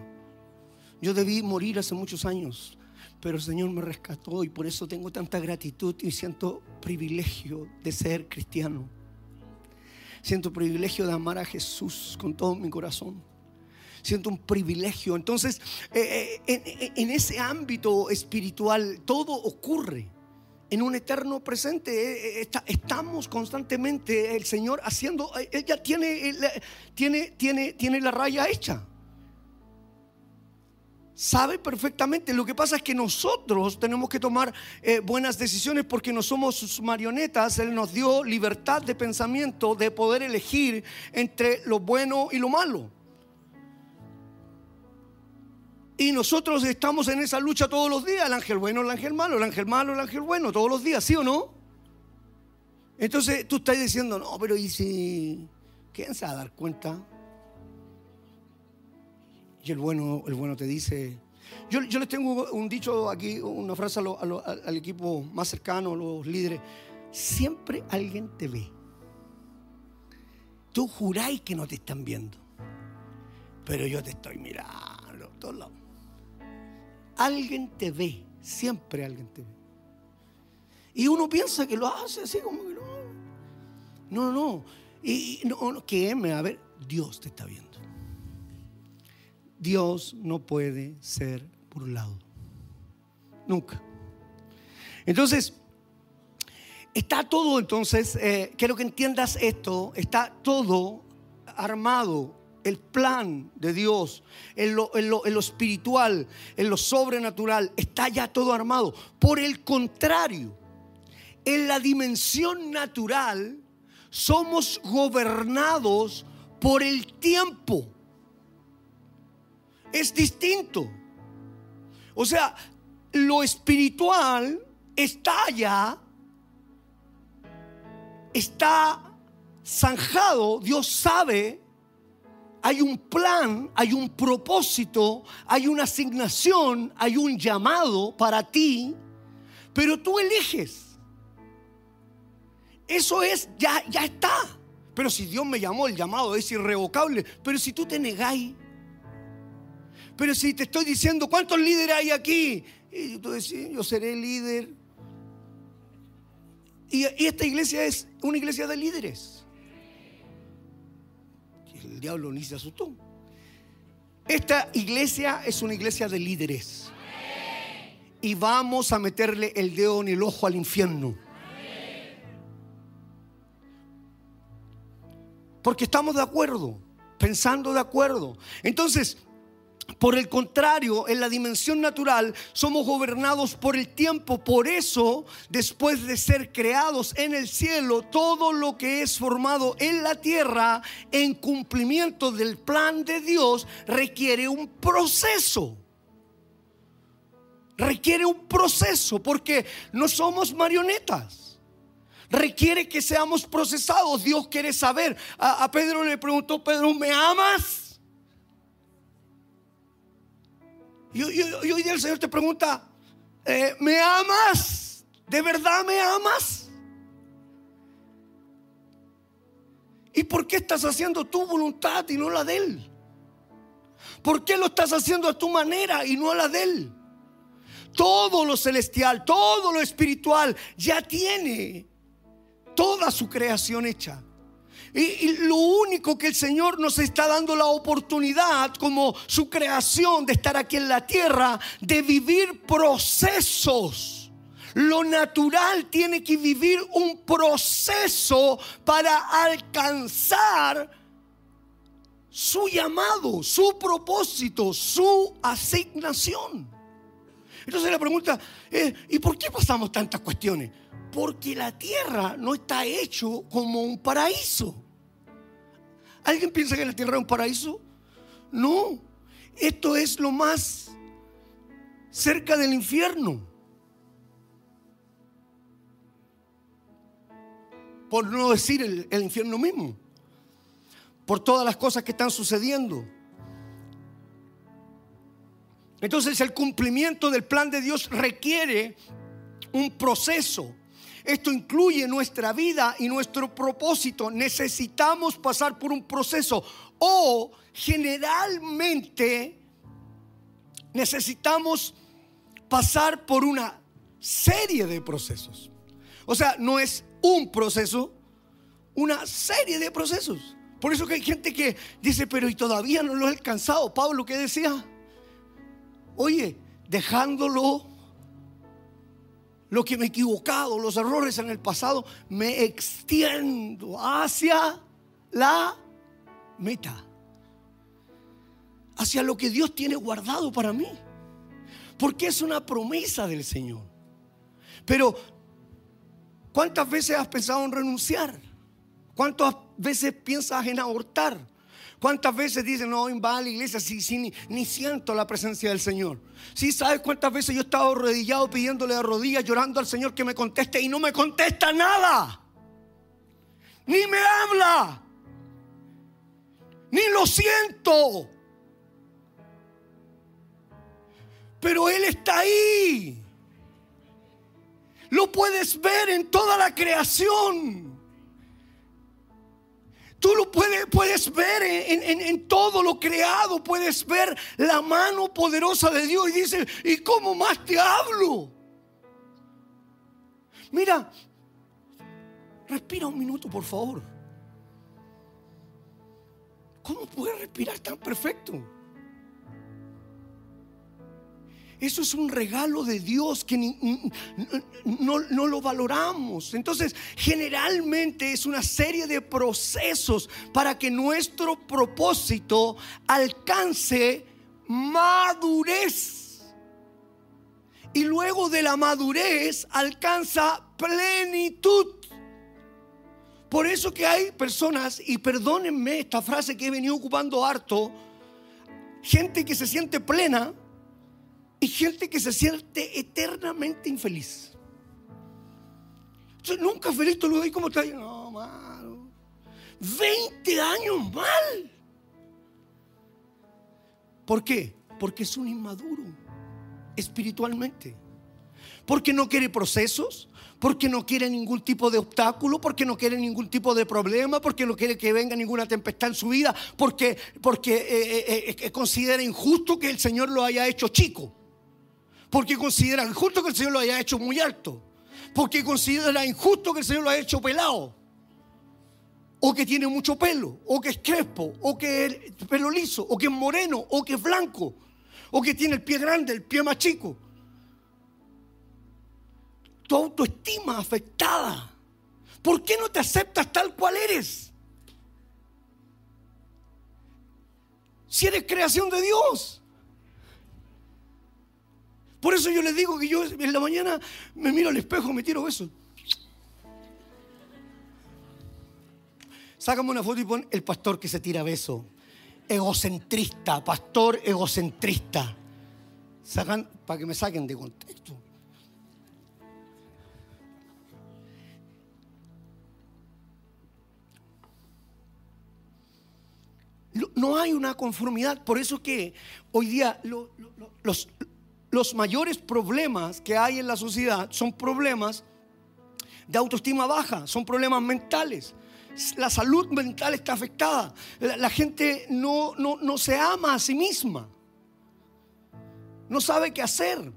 Yo debí morir hace muchos años, pero el Señor me rescató y por eso tengo tanta gratitud y siento privilegio de ser cristiano. Siento privilegio de amar a Jesús con todo mi corazón. Siento un privilegio. Entonces, eh, eh, en ese ámbito espiritual todo ocurre en un eterno presente. Eh, eh, estamos constantemente, el Señor haciendo, ella eh, tiene, tiene, tiene, tiene la raya hecha. Sabe perfectamente. Lo que pasa es que nosotros tenemos que tomar buenas decisiones porque no somos sus marionetas. Él nos dio libertad de pensamiento, de poder elegir entre lo bueno y lo malo. Y nosotros estamos en esa lucha todos los días, el ángel bueno, el ángel malo, el ángel malo, el ángel bueno, todos los días, ¿sí o no? Entonces tú estás diciendo, no, pero ¿y si quién se va a dar cuenta? Y el bueno, el bueno te dice, yo, yo les tengo un dicho aquí, una frase al equipo más cercano, los líderes, siempre alguien te ve. Tú juráis que no te están viendo, pero yo te estoy mirando todos lados. Alguien te ve, siempre alguien te ve. Y uno piensa que lo hace así como que no. No, no. Y no, que me a ver, Dios te está viendo. Dios no puede ser burlado. Nunca. Entonces, está todo entonces, eh, quiero que entiendas esto, está todo armado el plan de Dios, en lo, espiritual, en lo sobrenatural, está ya todo armado. Por el contrario, en la dimensión natural somos gobernados por el tiempo. Es distinto. O sea, lo espiritual está ya, está zanjado, Dios sabe hay un plan, hay un propósito, hay una asignación, hay un llamado para ti, pero tú eliges. Eso es, ya, ya está. Pero si Dios me llamó, el llamado es irrevocable. Pero si tú te negáis, pero si te estoy diciendo, ¿cuántos líderes hay aquí? Y tú decís, yo seré líder. y esta iglesia es una iglesia de líderes diablo ni se asustó. Esta iglesia es una iglesia de líderes. Y vamos a meterle el dedo en el ojo al infierno. Porque estamos de acuerdo, pensando de acuerdo. Entonces, Por el contrario, en la dimensión natural somos gobernados por el tiempo. Por eso, después de ser creados en el cielo, todo lo que es formado en la tierra en cumplimiento del plan de Dios requiere un proceso. Requiere un proceso porque no somos marionetas. Requiere que seamos procesados. Dios quiere saber. A, Pedro le preguntó, Pedro, ¿me amas? Y, hoy día el Señor te pregunta, eh, ¿me amas? ¿De verdad me amas? ¿Y por qué estás haciendo tu voluntad y no la de Él? ¿Por qué lo estás haciendo a tu manera y no a la de Él? Todo lo celestial, todo lo espiritual ya tiene toda su creación hecha. Y, lo único que el Señor nos está dando la oportunidad como su creación de estar aquí en la tierra, de vivir procesos. Lo natural tiene que vivir un proceso para alcanzar su llamado, su propósito, su asignación. Entonces la pregunta es, ¿y por qué pasamos tantas cuestiones? Porque la tierra no está hecho como un paraíso. ¿Alguien piensa que la tierra es un paraíso? No, esto es lo más cerca del infierno. Por no decir el, el infierno mismo. Por todas las cosas que están sucediendo. Entonces el cumplimiento del plan de Dios requiere un proceso. Esto incluye nuestra vida y nuestro propósito. Necesitamos pasar por un proceso o generalmente necesitamos pasar por una serie de procesos. O sea, no es un proceso, una serie de procesos. Por eso que hay gente que dice, pero y todavía no lo he alcanzado. Pablo, ¿qué decía? Oye, dejándolo lo que me he equivocado, los errores en el pasado, me extiendo hacia la meta, hacia lo que Dios tiene guardado para mí, porque es una promesa del Señor. Pero, ¿cuántas veces has pensado en renunciar? ¿Cuántas veces piensas en abortar? ¿Cuántas veces dicen, no, va a la iglesia si, ni, siento la presencia del Señor? Si sabes cuántas veces yo he estado arrodillado pidiéndole a rodillas, llorando al Señor que me conteste y no me contesta nada. Ni me habla. Ni lo siento. Pero Él está ahí. Lo puedes ver en toda la creación. Tú lo puedes, puedes ver en, todo lo creado, puedes ver la mano poderosa de Dios y dice, ¿y cómo más te hablo? Mira, respira un minuto, por favor. ¿Cómo puedes respirar tan perfecto? Eso es un regalo de Dios que no, lo valoramos. Entonces, generalmente es una serie de procesos para que nuestro propósito alcance madurez. Y luego de la madurez alcanza plenitud. Por eso que hay personas, y perdónenme esta frase que he venido ocupando harto, gente que se siente plena y gente que se siente eternamente infeliz. nunca feliz, tú lo ves como está. No, malo. 20 años mal. ¿Por qué? Porque es un inmaduro espiritualmente. Porque no quiere procesos, porque no quiere ningún tipo de obstáculo, porque no quiere ningún tipo de problema, porque no quiere que venga ninguna tempestad en su vida, porque, porque eh, eh, eh, considera injusto que el Señor lo haya hecho chico porque considera injusto que el Señor lo haya hecho muy alto, porque considera injusto que el Señor lo haya hecho pelado, o que tiene mucho pelo, o que es crespo, o que es pelo liso, o que es moreno, o que es blanco, o que tiene el pie grande, el pie más chico. Tu autoestima afectada. ¿Por qué no te aceptas tal cual eres? Si eres creación de Dios. Por eso yo les digo que yo en la mañana me miro al espejo, me tiro besos. Sácame una foto y pon el pastor que se tira beso. Egocentrista, pastor egocentrista. Sacan, para que me saquen de contexto. No hay una conformidad. Por eso que hoy día los, los mayores problemas que hay en la sociedad son problemas de autoestima baja, son problemas mentales. La salud mental está afectada. La, gente no, no, no se ama a sí misma. No sabe qué hacer.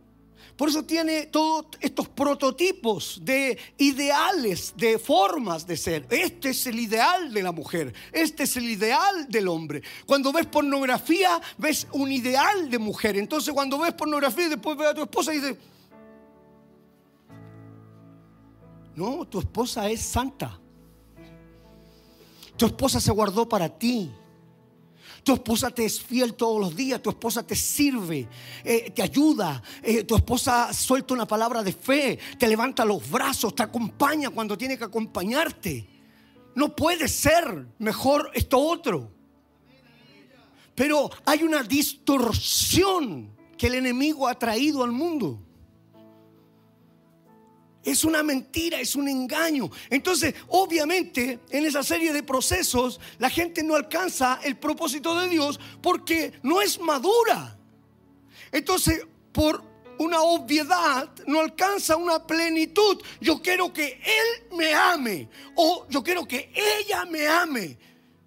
Por eso tiene todos estos prototipos de ideales, de formas de ser. Este es el ideal de la mujer, este es el ideal del hombre. Cuando ves pornografía, ves un ideal de mujer. Entonces cuando ves pornografía y después ves a tu esposa y dices, no, tu esposa es santa. Tu esposa se guardó para ti. Tu esposa te es fiel todos los días, tu esposa te sirve, eh, te ayuda, eh, tu esposa suelta una palabra de fe, te levanta los brazos, te acompaña cuando tiene que acompañarte. No puede ser mejor esto otro. Pero hay una distorsión que el enemigo ha traído al mundo. Es una mentira, es un engaño. Entonces, obviamente, en esa serie de procesos, la gente no alcanza el propósito de Dios porque no es madura. Entonces, por una obviedad, no alcanza una plenitud. Yo quiero que Él me ame o yo quiero que ella me ame.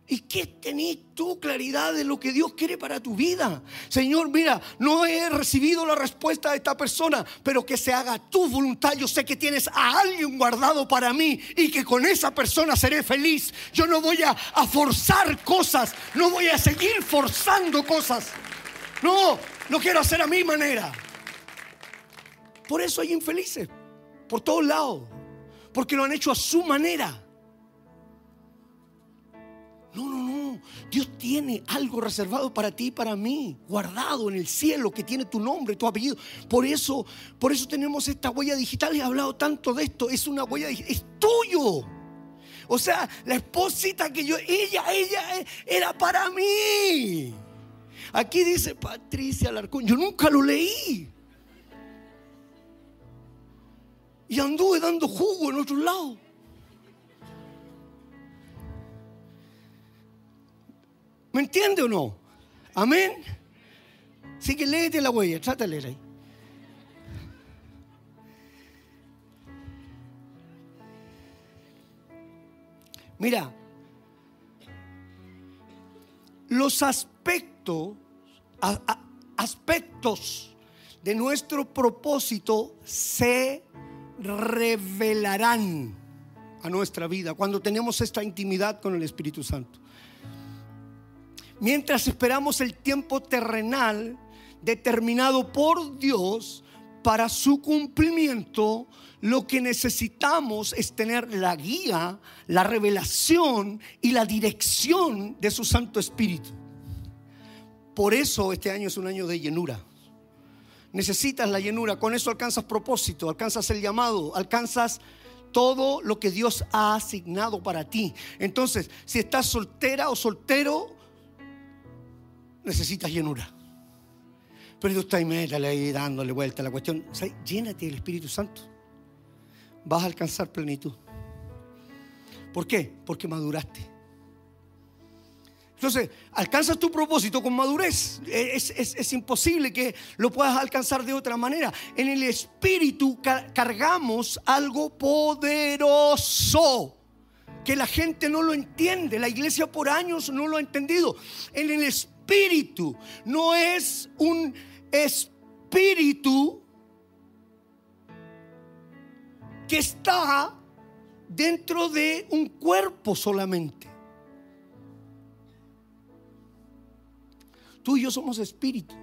¿Y qué tenés tú claridad de lo que Dios quiere para tu vida? Señor, mira, no he recibido la respuesta de esta persona, pero que se haga tu voluntad. Yo sé que tienes a alguien guardado para mí y que con esa persona seré feliz. Yo no voy a, a forzar cosas, no voy a seguir forzando cosas. No, no quiero hacer a mi manera. Por eso hay infelices, por todos lados, porque lo han hecho a su manera. No, no, no. Dios tiene algo reservado para ti y para mí, guardado en el cielo, que tiene tu nombre, tu apellido. Por eso, por eso tenemos esta huella digital. He hablado tanto de esto. Es una huella digital. Es tuyo. O sea, la esposita que yo, ella, ella era para mí. Aquí dice Patricia Alarcón. Yo nunca lo leí. Y anduve dando jugo en otro lado. ¿Me entiende o no? Amén. Así que léete la huella, trata de leer ahí. Mira, los aspectos, aspectos de nuestro propósito se revelarán a nuestra vida cuando tenemos esta intimidad con el Espíritu Santo mientras esperamos el tiempo terrenal determinado por Dios para su cumplimiento, lo que necesitamos es tener la guía, la revelación y la dirección de su Santo Espíritu. Por eso este año es un año de llenura. Necesitas la llenura, con eso alcanzas propósito, alcanzas el llamado, alcanzas todo lo que Dios ha asignado para ti. Entonces, si estás soltera o soltero, necesitas llenura. Pero tú estás métale ahí dándole vuelta a la cuestión. Llénate del Espíritu Santo. Vas a alcanzar plenitud. ¿Por qué? Porque maduraste. Entonces, alcanzas tu propósito con madurez. Es, es, imposible que lo puedas alcanzar de otra manera. En el Espíritu cargamos algo poderoso que la gente no lo entiende. La iglesia por años no lo ha entendido. En el Espíritu espíritu, no es un espíritu que está dentro de un cuerpo solamente. Tú y yo somos espíritu.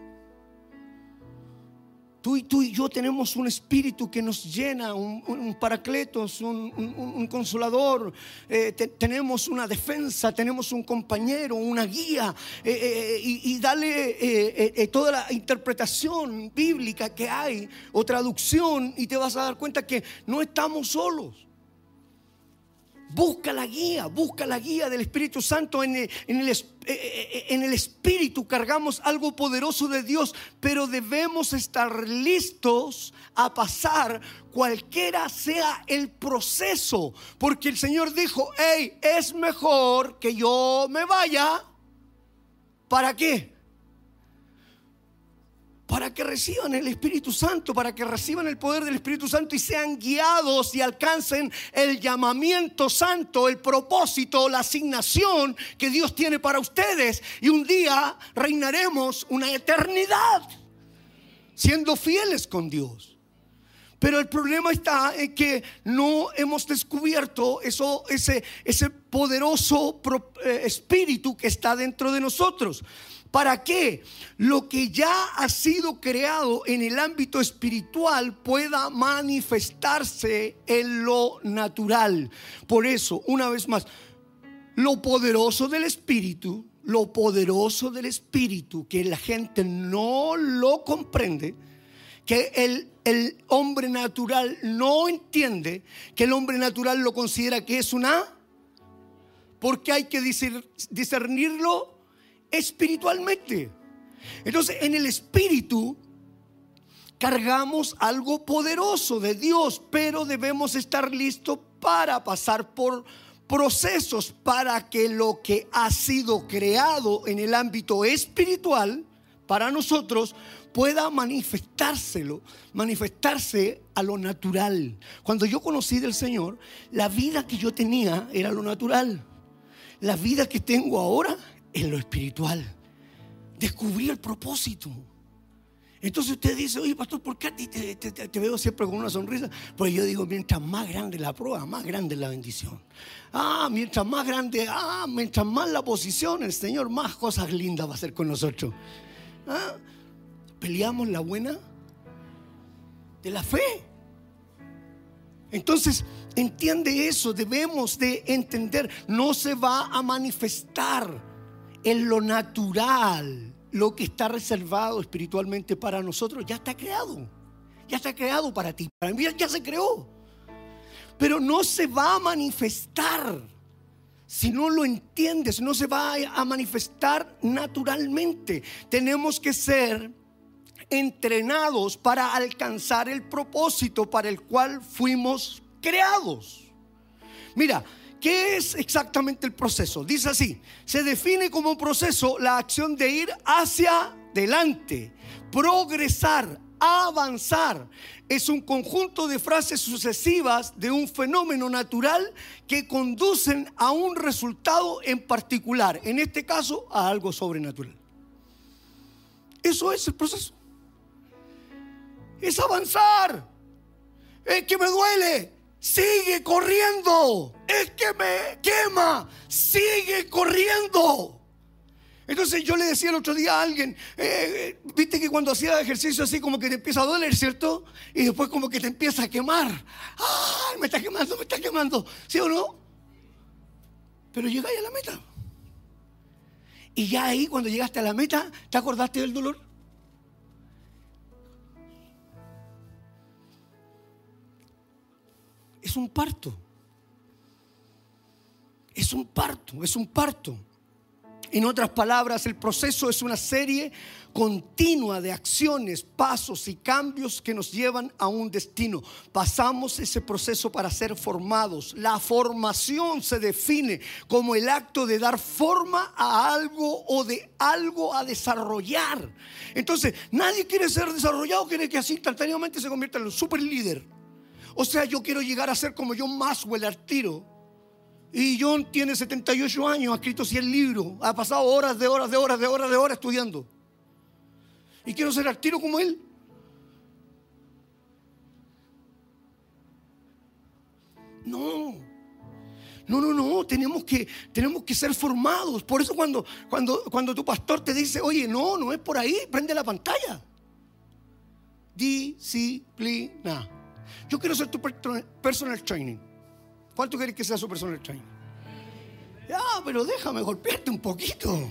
Tú y tú y yo tenemos un espíritu que nos llena, un, paracletos, un, un consolador, eh, tenemos una defensa, tenemos un compañero, una guía, eh, eh, y, y, dale toda la interpretación bíblica que hay o traducción y te vas a dar cuenta que no estamos solos. Busca la guía, busca la guía del Espíritu Santo. En el, en, el, eh, eh, en el, Espíritu cargamos algo poderoso de Dios, pero debemos estar listos a pasar cualquiera sea el proceso. Porque el Señor dijo, hey, es mejor que yo me vaya. ¿Para qué? Para que reciban el Espíritu Santo, para que reciban el poder del Espíritu Santo y sean guiados y alcancen el llamamiento santo, el propósito, la asignación que Dios tiene para ustedes. Y un día reinaremos una eternidad siendo fieles con Dios. Pero el problema está en que no hemos descubierto eso, ese, ese poderoso eh, espíritu que está dentro de nosotros. ¿Para qué? Lo que ya ha sido creado en el ámbito espiritual pueda manifestarse en lo natural. Por eso, una vez más, lo poderoso del espíritu, lo poderoso del espíritu, que la gente no lo comprende, que el, el hombre natural no entiende, que el hombre natural lo considera que es una... Porque hay que discernirlo espiritualmente. Entonces, en el espíritu cargamos algo poderoso de Dios, pero debemos estar listos para pasar por procesos para que lo que ha sido creado en el ámbito espiritual para nosotros pueda manifestárselo, manifestarse a lo natural. Cuando yo conocí del Señor, la vida que yo tenía era lo natural. La vida que tengo ahora en lo espiritual. Descubrí el propósito. Entonces usted dice, oye pastor, ¿por qué a ti te, veo siempre con una sonrisa? Pues yo digo, mientras más grande la prueba, más grande la bendición. Ah, mientras más grande, ah, mientras más la posición, el Señor más cosas lindas va a hacer con nosotros. Ah, peleamos la buena de la fe. Entonces, entiende eso, debemos de entender, no se va a manifestar en lo natural, lo que está reservado espiritualmente para nosotros ya está creado. Ya está creado para ti. Para mí ya se creó. Pero no se va a manifestar. Si no lo entiendes, no se va a manifestar naturalmente. Tenemos que ser entrenados para alcanzar el propósito para el cual fuimos creados. Mira, ¿Qué es exactamente el proceso? Dice así, se define como proceso la acción de ir hacia adelante, progresar, avanzar. Es un conjunto de frases sucesivas de un fenómeno natural que conducen a un resultado en particular, en este caso a algo sobrenatural. Eso es el proceso. Es avanzar. Es que me duele sigue corriendo. Es que me quema, sigue corriendo. Entonces yo le decía el otro día a alguien, eh, eh, viste que cuando hacía ejercicio así como que te empieza a doler, ¿cierto? Y después como que te empieza a quemar. ¡Ay, me está quemando, me está quemando! ¿Sí o no? Pero llegáis a la meta. Y ya ahí cuando llegaste a la meta, ¿te acordaste del dolor? es un parto. Es un parto, es un parto. En otras palabras, el proceso es una serie continua de acciones, pasos y cambios que nos llevan a un destino. Pasamos ese proceso para ser formados. La formación se define como el acto de dar forma a algo o de algo a desarrollar. Entonces, nadie quiere ser desarrollado, quiere que así instantáneamente se convierta en un super líder. O sea, yo quiero llegar a ser como John Maxwell al tiro. Y John tiene 78 años, ha escrito 100 libros, ha pasado horas de horas de horas de horas de horas estudiando. Y quiero ser al tiro como él. No. No, no, no, tenemos que, tenemos que ser formados. Por eso cuando, cuando, cuando tu pastor te dice, oye, no, no es por ahí, prende la pantalla. Disciplina. Yo quiero ser tu personal training. ¿Cuánto quieres que sea su personal training? Ya, pero déjame golpearte un poquito.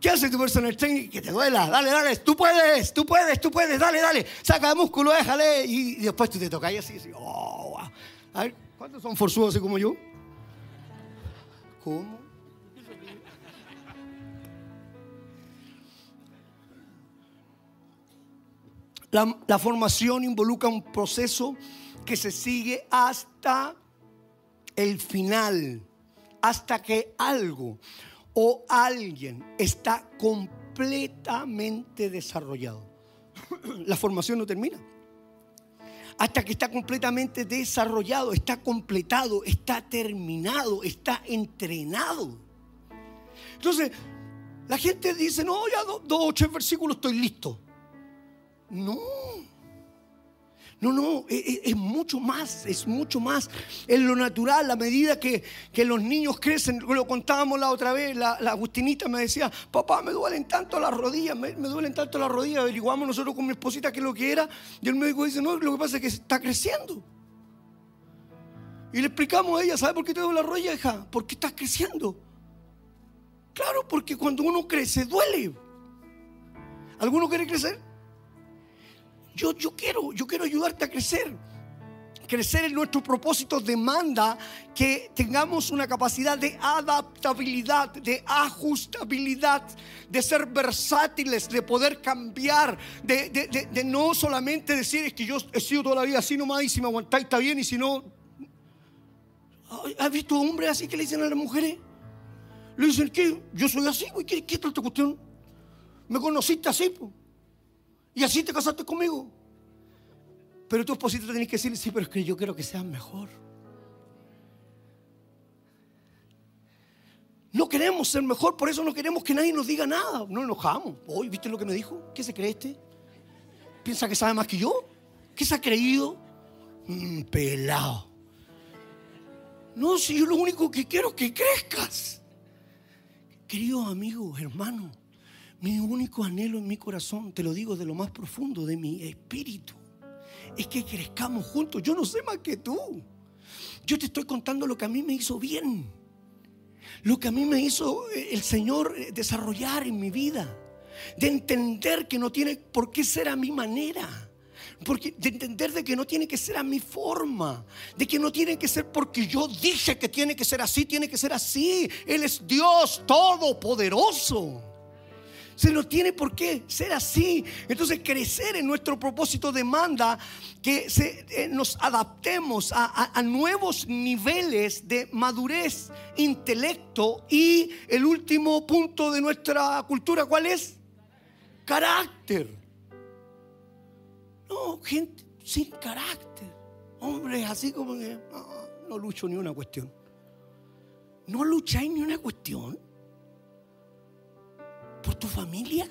¿Qué hace tu personal training? Que te duela. Dale, dale. Tú puedes, tú puedes, tú puedes. Dale, dale. Saca el músculo, déjale. Y, después tú te tocas y así. así. Oh, A ver, ¿cuántos son forzudos así como yo? ¿Cómo? La, formación involucra un proceso que se sigue hasta el final, hasta que algo o alguien está completamente desarrollado. *coughs* La formación no termina. Hasta que está completamente desarrollado, está completado, está terminado, está entrenado. Entonces, la gente dice, no, ya dos, o tres versículos estoy listo. No. No, no, e, e, es, mucho más, es mucho más. En lo natural, a medida que, los niños crecen, lo contábamos la otra vez, la, Agustinita me decía, papá, me duelen tanto las rodillas, me, duelen tanto las rodillas, averiguamos nosotros con mi esposita qué es lo que era, y el médico dice, no, lo que pasa es que está creciendo. Y le explicamos a ella, ¿sabe por qué te duele la rodilla, hija? Porque estás creciendo. Claro, porque cuando uno crece, duele. ¿Alguno quiere crecer? Yo, quiero, yo quiero ayudarte a crecer. Crecer en nuestro propósito demanda que tengamos una capacidad de adaptabilidad, de ajustabilidad, de ser versátiles, de poder cambiar, de, no solamente decir es que yo he sido toda la vida así nomás y si me aguantáis está bien y si no... ¿Has visto hombres así que le dicen a las mujeres? Le dicen que yo soy así, ¿qué, qué es esta cuestión? Me conociste así, pues. Y así te casaste conmigo. Pero tu esposito tenés que decirle, sí, pero es que yo quiero que seas mejor. No queremos ser mejor, por eso no queremos que nadie nos diga nada. No enojamos. Hoy, ¿viste lo que me dijo? ¿Qué se cree este? ¿Piensa que sabe más que yo? ¿Qué se ha creído? Mm, pelado. No, si yo lo único que quiero es que crezcas. Queridos amigos, hermanos, mi único anhelo en mi corazón, te lo digo de lo más profundo de mi espíritu, es que crezcamos juntos. Yo no sé más que tú. Yo te estoy contando lo que a mí me hizo bien. Lo que a mí me hizo eh, el Señor eh, desarrollar en mi vida. De entender que no tiene por qué ser a mi manera. Porque, de entender de que no tiene que ser a mi forma, de que no tiene que ser porque yo dije que tiene que ser así, tiene que ser así. Él es Dios todopoderoso. Se no tiene por qué ser así. Entonces crecer en nuestro propósito demanda que eh, nos adaptemos a, nuevos niveles de madurez, intelecto y el último punto de nuestra cultura, ¿cuál es? Carácter. No, gente sin carácter. Hombres así como que no, no lucho ni una cuestión. No lucháis ni una cuestión por tu familia?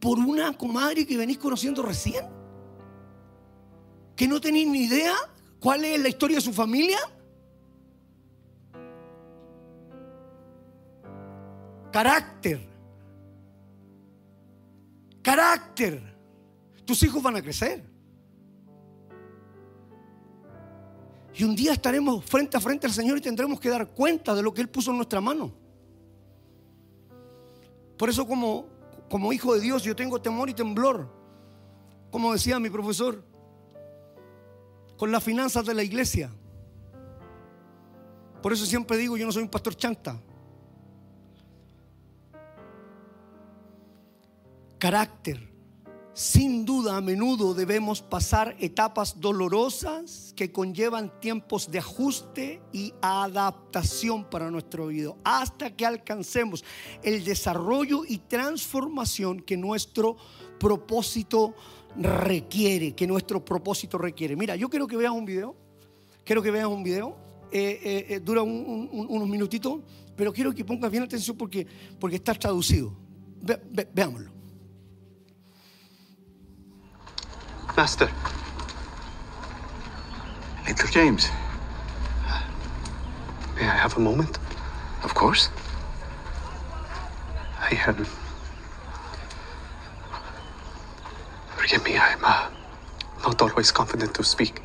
¿Por una comadre que venís conociendo recién? ¿Que no tenéis ni idea cuál es la historia de su familia? Carácter. Carácter. Tus hijos van a crecer. Y un día estaremos frente a frente al Señor y tendremos que dar cuenta de lo que Él puso en nuestra mano. Por eso como, hijo de Dios yo tengo temor y temblor. Como decía mi profesor, con las finanzas de la iglesia. Por eso siempre digo, yo no soy un pastor chanta. Carácter sin duda a menudo debemos pasar etapas dolorosas que conllevan tiempos de ajuste y adaptación para nuestro vida, hasta que alcancemos el desarrollo y transformación que nuestro propósito requiere, que nuestro propósito requiere. Mira, yo quiero que veas un video, quiero que veas un video, eh, eh, eh, dura unos minutitos, pero quiero que pongas bien atención porque, porque está traducido. veámoslo. Master. Little James. May I have a moment? Of course. Hi, Helen. Forgive me, I'm uh, not always confident to speak.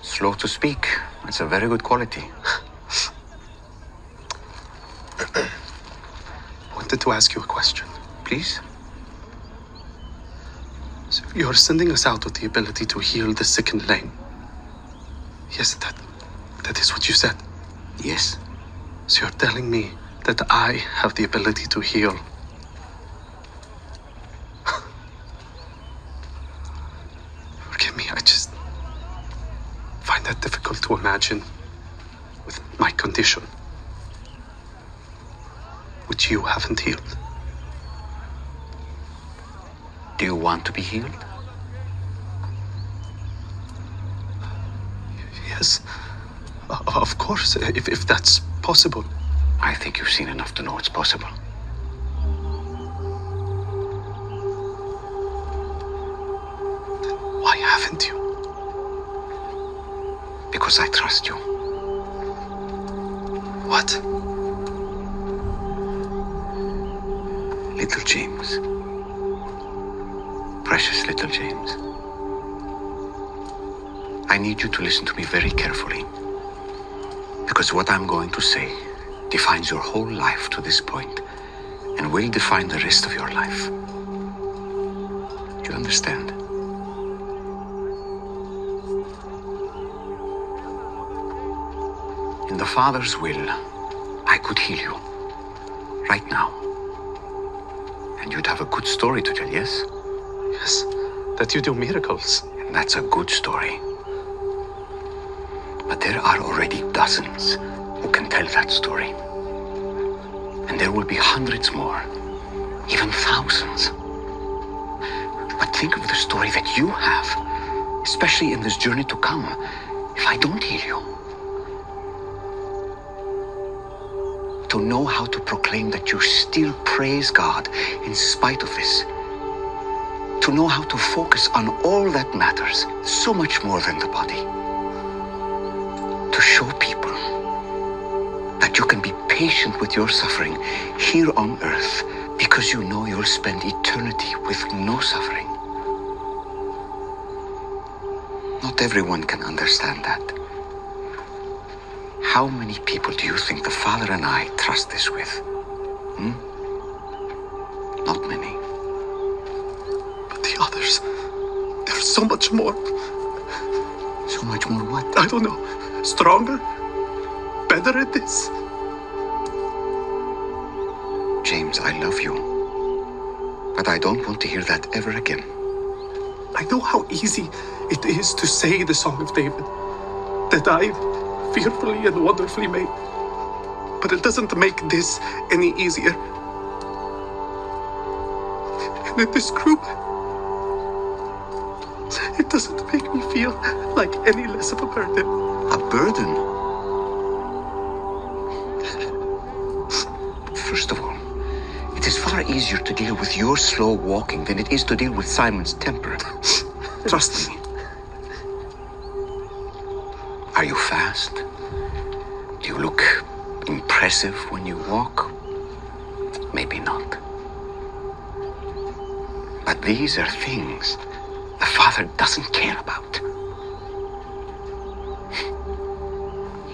Slow to speak. It's a very good quality. *coughs* wanted to ask you a question. Please? So you're sending us out with the ability to heal the sick and lame. Yes, that that is what you said. Yes. So you're telling me that I have the ability to heal. *sighs* Forgive me, I just find that difficult to imagine with my condition, which you haven't healed. Do you want to be healed? Yes, of course, if, if that's possible. I think you've seen enough to know it's possible. Why haven't you? Because I trust you. What? Little James. Precious little James. I need you to listen to me very carefully. Because what I'm going to say defines your whole life to this point and will define the rest of your life. Do you understand? In the Father's will, I could heal you. Right now. And you'd have a good story to tell, yes? That you do miracles. And that's a good story. But there are already dozens who can tell that story. And there will be hundreds more, even thousands. But think of the story that you have, especially in this journey to come, if I don't heal you. To know how to proclaim that you still praise God in spite of this to know how to focus on all that matters, so much more than the body. To show people that you can be patient with your suffering here on earth because you know you'll spend eternity with no suffering. Not everyone can understand that. How many people do you think the Father and I trust this with? Hmm? Not many. Others, there's so much more. So much more what? I don't know. Stronger? Better at this? James, I love you. But I don't want to hear that ever again. I know how easy it is to say the Song of David. That I fearfully and wonderfully made. But it doesn't make this any easier. And this group, doesn't make me feel like any less of a burden. A burden? First of all, it is far easier to deal with your slow walking than it is to deal with Simon's temper. Trust me. Are you fast? Do you look impressive when you walk? Maybe not. But these are things the Father doesn't care about.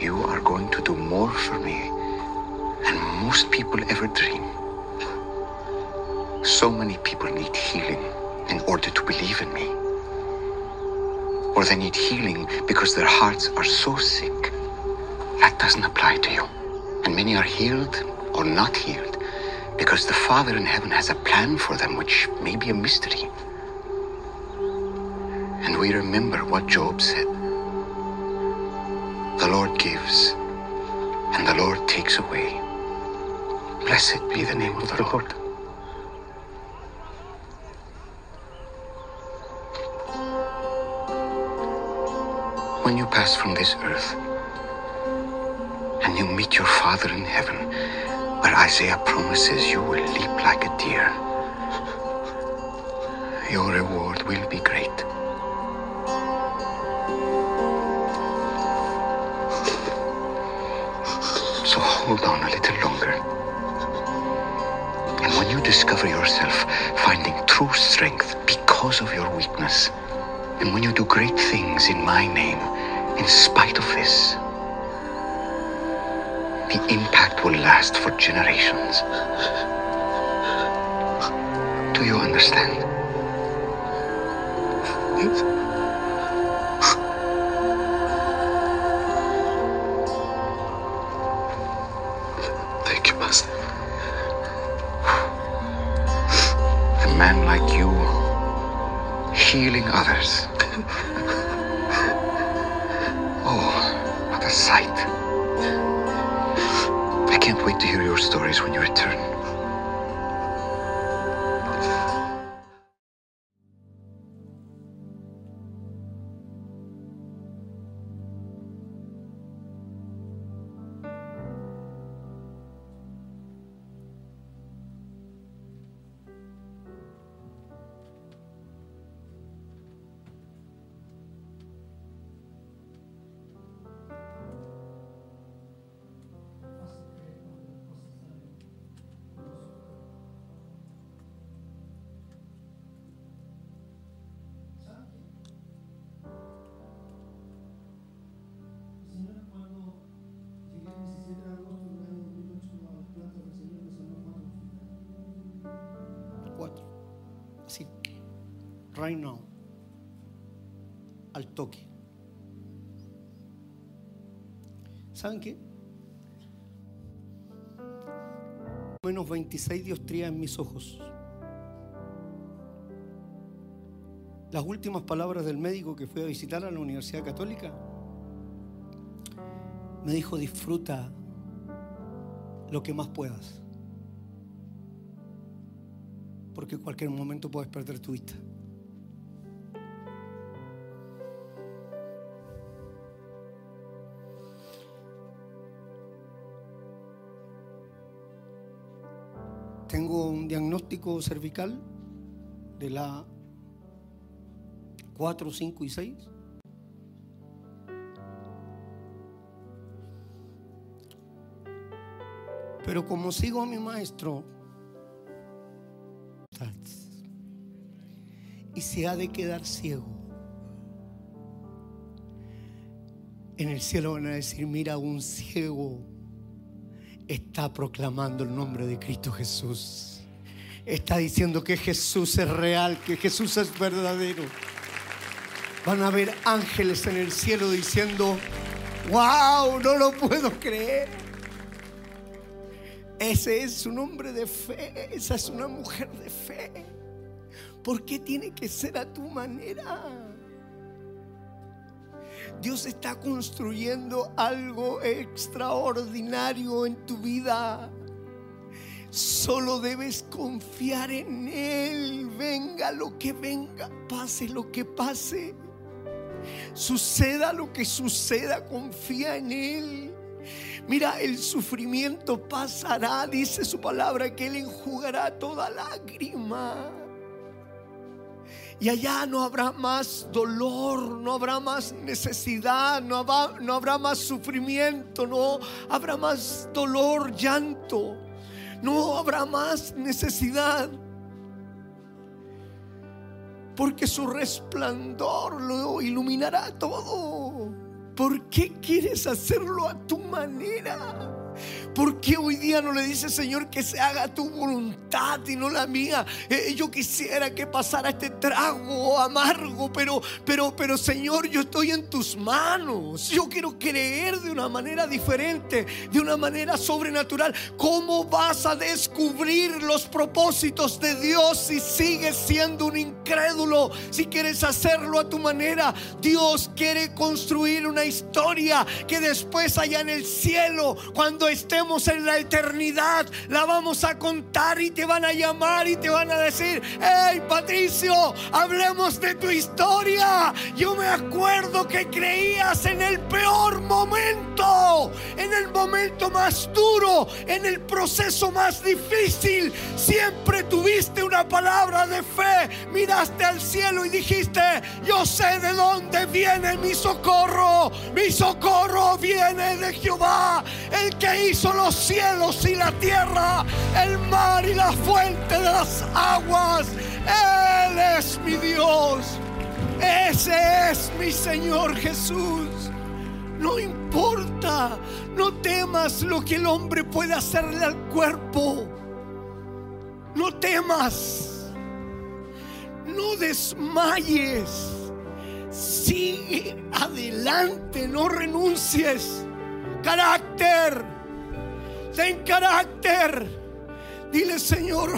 You are going to do more for me than most people ever dream. So many people need healing in order to believe in me. Or they need healing because their hearts are so sick. That doesn't apply to you. And many are healed or not healed because the Father in heaven has a plan for them which may be a mystery. And we remember what Job said. The Lord gives, and the Lord takes away. Blessed be the name of the Lord. When you pass from this earth and you meet your Father in heaven, where Isaiah promises you will leap like a deer, your reward will be great. Hold on a little longer. And when you discover yourself finding true strength because of your weakness, and when you do great things in my name, in spite of this, the impact will last for generations. Do you understand? Yes. Right. Al toque. ¿Saben qué? Menos 26 diostrías en mis ojos. Las últimas palabras del médico que fui a visitar a la Universidad Católica me dijo disfruta lo que más puedas. Porque en cualquier momento puedes perder tu vista. Cervical de la 4, 5 y 6. Pero como sigo a mi maestro, y se ha de quedar ciego, en el cielo van a decir, mira, un ciego está proclamando el nombre de Cristo Jesús. Está diciendo que Jesús es real, que Jesús es verdadero. Van a ver ángeles en el cielo diciendo, wow, no lo puedo creer. Ese es un hombre de fe, esa es una mujer de fe. ¿Por qué tiene que ser a tu manera? Dios está construyendo algo extraordinario en tu vida. Solo debes confiar en Él. Venga lo que venga, pase lo que pase. Suceda lo que suceda, confía en Él. Mira, el sufrimiento pasará, dice su palabra, que Él enjugará toda lágrima. Y allá no habrá más dolor, no habrá más necesidad, no habrá, no habrá más sufrimiento, no habrá más dolor, llanto, no habrá más necesidad. Porque su resplandor lo iluminará todo. ¿Por qué quieres hacerlo a tu manera? ¿Por qué hoy día no le dices, Señor, que se haga tu voluntad y no la mía? Eh, yo quisiera que pasara este trago amargo, pero, pero, pero, Señor, yo estoy en tus manos. Yo quiero creer de una manera diferente, de una manera sobrenatural. ¿Cómo vas a descubrir los propósitos de Dios si sigues siendo un incrédulo? Si quieres hacerlo a tu manera, Dios quiere construir una historia que después allá en el cielo, cuando estemos en la eternidad, la vamos a contar y te van a llamar y te van a decir, hey Patricio, hablemos de tu historia. Yo me acuerdo que creías en el peor momento, en el momento más duro, en el proceso más difícil. Siempre tuviste una palabra de fe, miraste al cielo y dijiste, yo sé de dónde viene mi socorro. Mi socorro viene de Jehová, el que hizo los cielos y la tierra, el mar y la fuente de las aguas. Él es mi Dios. Ese es mi Señor Jesús. No importa, no temas lo que el hombre puede hacerle al cuerpo. No temas, no desmayes. Sigue adelante, no renuncies. Carácter, ten carácter. Dile, Señor,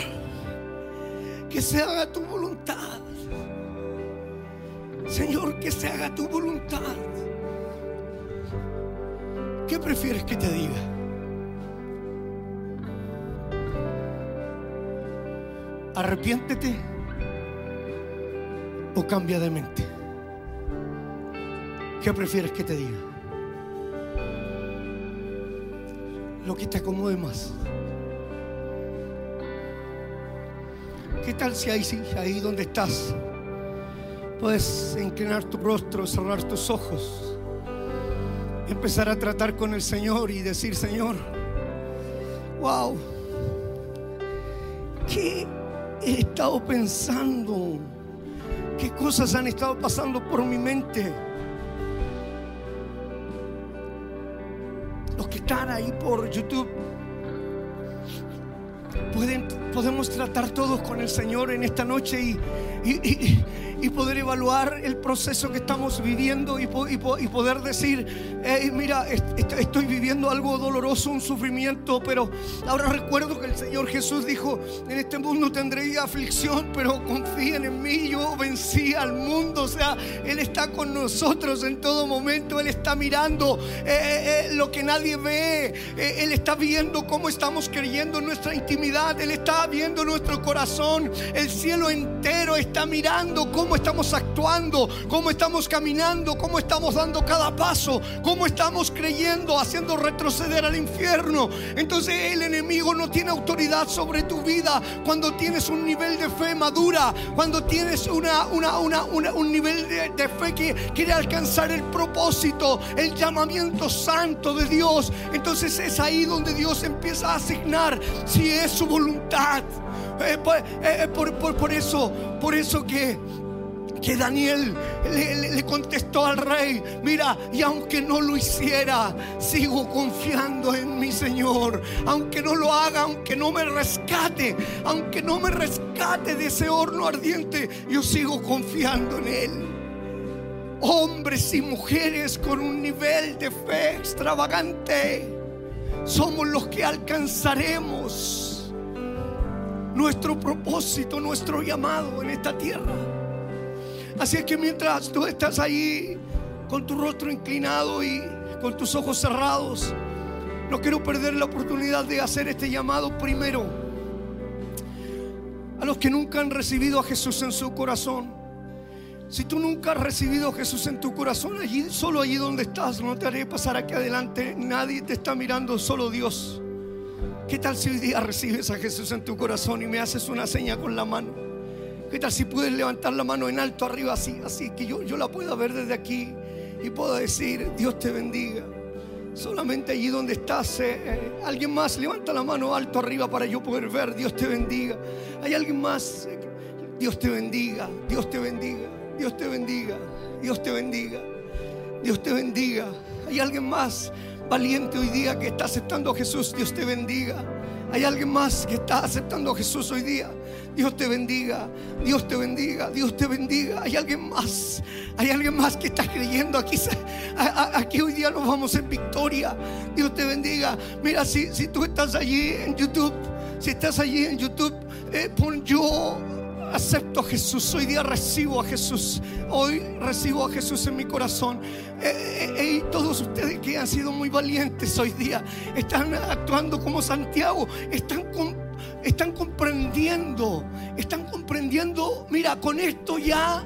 que se haga tu voluntad. Señor, que se haga tu voluntad. ¿Qué prefieres que te diga? Arrepiéntete o cambia de mente. ¿Qué prefieres que te diga? Lo que te acomode más. ¿Qué tal si ahí, si ahí donde estás puedes inclinar tu rostro, cerrar tus ojos, empezar a tratar con el Señor y decir, Señor, wow, ¿qué he estado pensando? ¿Qué cosas han estado pasando por mi mente? Ahí por YouTube, pueden, podemos tratar todos con el Señor en esta noche y, y- poder evaluar el proceso que estamos viviendo y, po- y po- y poder decir, "Hey, mira, est- est- estoy viviendo algo doloroso, un sufrimiento, pero ahora recuerdo que el Señor Jesús dijo, en este mundo tendré aflicción, pero confíen en mí, yo vencí al mundo, o sea, Él está con nosotros en todo momento, Él está mirando eh, eh, eh, lo que nadie ve, Él está viendo cómo estamos creyendo en nuestra intimidad, Él está viendo nuestro corazón, el cielo entero está mirando cómo estamos actuando, cómo estamos caminando, cómo estamos dando cada paso, cómo estamos creyendo, haciendo retroceder al infierno. Entonces el enemigo no tiene autoridad sobre tu vida cuando tienes un nivel de fe madura, cuando tienes una, una, una- una- un nivel de, de fe que quiere alcanzar el propósito, el llamamiento santo de Dios. Entonces es ahí donde Dios empieza a asignar si es su voluntad. Eh, por, eh, por- por- por eso, por eso que que Daniel le contestó al rey, mira, y aunque no lo hiciera, sigo confiando en mi Señor. Aunque no lo haga, aunque no me rescate, aunque no me rescate de ese horno ardiente, yo sigo confiando en Él. Hombres y mujeres con un nivel de fe extravagante, somos los que alcanzaremos nuestro propósito, nuestro llamado en esta tierra. Así es que mientras tú estás ahí con tu rostro inclinado y con tus ojos cerrados, no quiero perder la oportunidad de hacer este llamado primero a los que nunca han recibido a Jesús en su corazón. Si tú nunca has recibido a Jesús en tu corazón, allí, solo allí donde estás, no te haré pasar aquí adelante. Nadie te está mirando, solo Dios. ¿Qué tal si hoy día recibes a Jesús en tu corazón y me haces una seña con la mano? ¿Qué tal si puedes levantar la mano en alto arriba así, así que yo, yo la pueda ver desde aquí y pueda decir, Dios te bendiga? Solamente allí donde estás, eh, eh, alguien más, levanta la mano alto arriba para yo poder ver, Dios te bendiga. Hay alguien más, eh, Dios te bendiga, Dios te bendiga, Dios te bendiga, Dios te bendiga, Dios te bendiga. Hay alguien más valiente hoy día que está aceptando a Jesús, Dios te bendiga. Hay alguien más que está aceptando a Jesús hoy día. Dios te bendiga, Dios te bendiga, Dios te bendiga. Hay alguien más, hay alguien más que está creyendo aquí. *laughs* Aquí hoy día nos vamos en victoria. Dios te bendiga. Mira, si, si tú estás allí en YouTube, si estás allí en YouTube, eh, pon yo acepto a Jesús. Hoy día recibo a Jesús. Hoy recibo a Jesús en mi corazón. Eh, eh, y todos ustedes que han sido muy valientes hoy día están actuando como Santiago. Están están comprendiendo, están comprendiendo, mira, con esto ya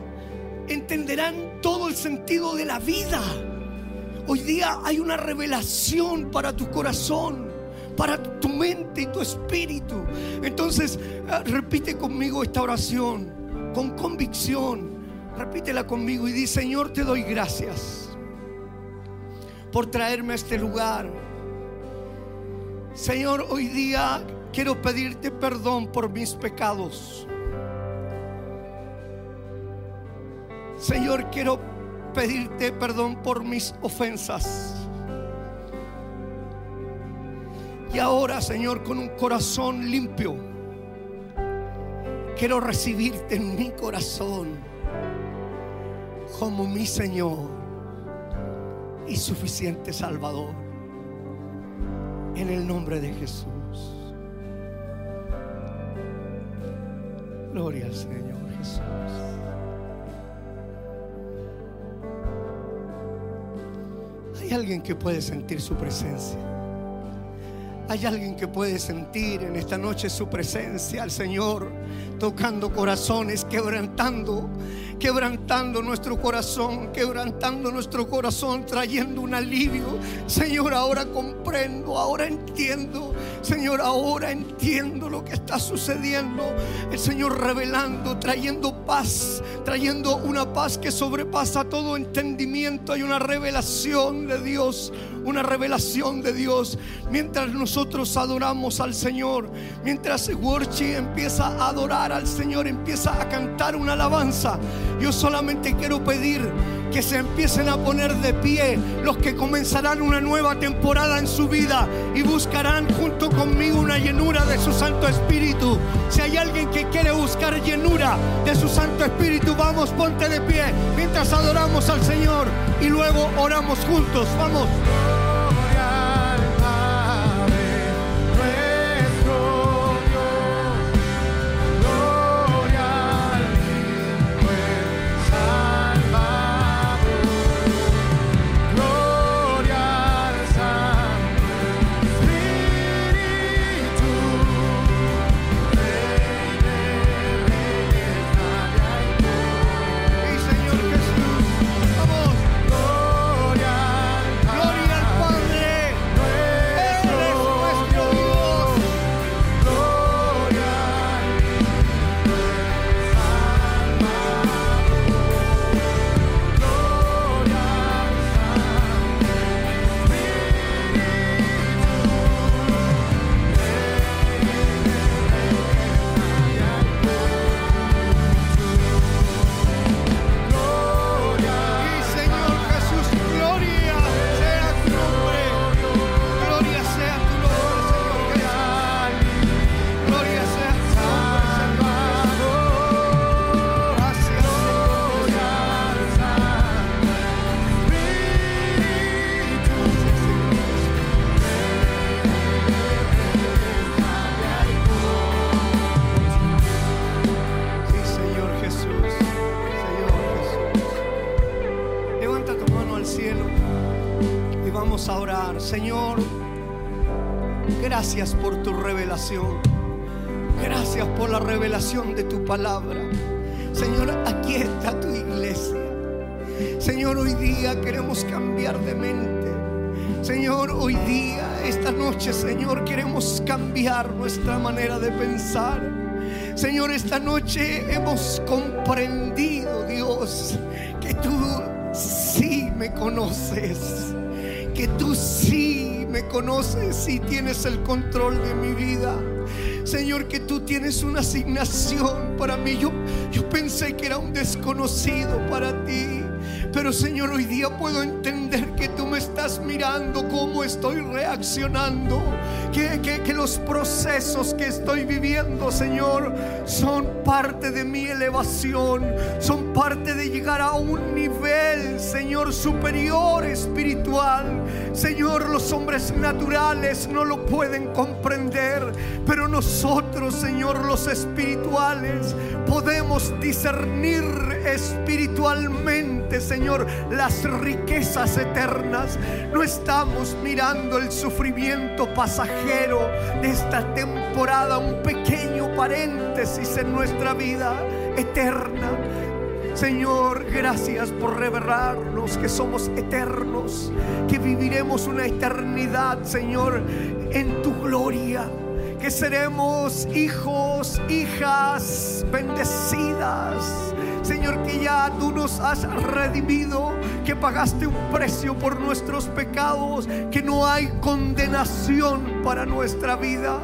entenderán todo el sentido de la vida. Hoy día hay una revelación para tu corazón, para tu mente y tu espíritu. Entonces, ah, repite conmigo esta oración con convicción. Repítela conmigo y di, Señor, te doy gracias por traerme a este lugar. Señor, hoy día quiero pedirte perdón por mis pecados. Señor, quiero pedirte perdón por mis ofensas. Y ahora, Señor, con un corazón limpio, quiero recibirte en mi corazón como mi Señor y suficiente Salvador. En el nombre de Jesús. Gloria al Señor Jesús. Hay alguien que puede sentir su presencia. Hay alguien que puede sentir en esta noche su presencia al Señor, tocando corazones, quebrantando, quebrantando nuestro corazón, quebrantando nuestro corazón, trayendo un alivio. Señor, ahora comprendo, ahora entiendo. Señor, ahora entiendo lo que está sucediendo. El Señor revelando, trayendo paz, trayendo una paz que sobrepasa todo entendimiento. Hay una revelación de Dios, una revelación de Dios. Mientras nosotros adoramos al Señor, mientras Worship empieza a adorar al Señor, empieza a cantar una alabanza, yo solamente quiero pedir que se empiecen a poner de pie los que comenzarán una nueva temporada en su vida y buscarán junto conmigo una llenura de su Santo Espíritu. Si hay alguien que quiere buscar llenura de su Santo Espíritu, vamos, ponte de pie mientras adoramos al Señor y luego oramos juntos. Vamos. Señor, aquí está tu iglesia. Señor, hoy día queremos cambiar de mente. Señor, hoy día, esta noche, Señor, queremos cambiar nuestra manera de pensar. Señor, esta noche hemos comprendido, Dios, que tú sí me conoces, que tú sí me conoces y tienes el control de mi vida. Señor, que tú tienes una asignación para mí. Yo, yo pensé que era un desconocido para ti. Pero Señor, hoy día puedo entender que tú me estás mirando cómo estoy reaccionando. Que, que- los procesos que estoy viviendo, Señor, son parte de mi elevación. Son parte de llegar a un nivel, Señor, superior espiritual. Señor, los hombres naturales no lo pueden comprender. Pero nosotros, Señor, los espirituales, podemos discernir espiritualmente, Señor, las riquezas eternas. No estamos mirando el sufrimiento pasajero de esta temporada, un pequeño paréntesis en nuestra vida eterna. Señor, gracias por revelarnos que somos eternos, que viviremos una eternidad, Señor, en tu gloria. Que seremos hijos, hijas bendecidas. Señor, que ya tú nos has redimido, que pagaste un precio por nuestros pecados, que no hay condenación para nuestra vida.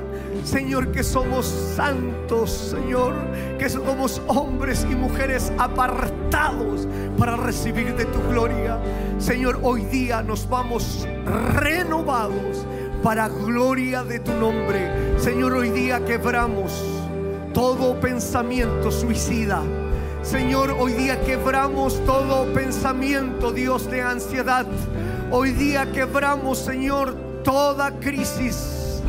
Señor, que somos santos, Señor, que somos hombres y mujeres apartados para recibir de tu gloria. Señor, hoy día nos vamos renovados para gloria de tu nombre. Señor, hoy día quebramos todo pensamiento suicida. Señor, hoy día quebramos todo pensamiento, Dios, de ansiedad. Hoy día quebramos, Señor, toda crisis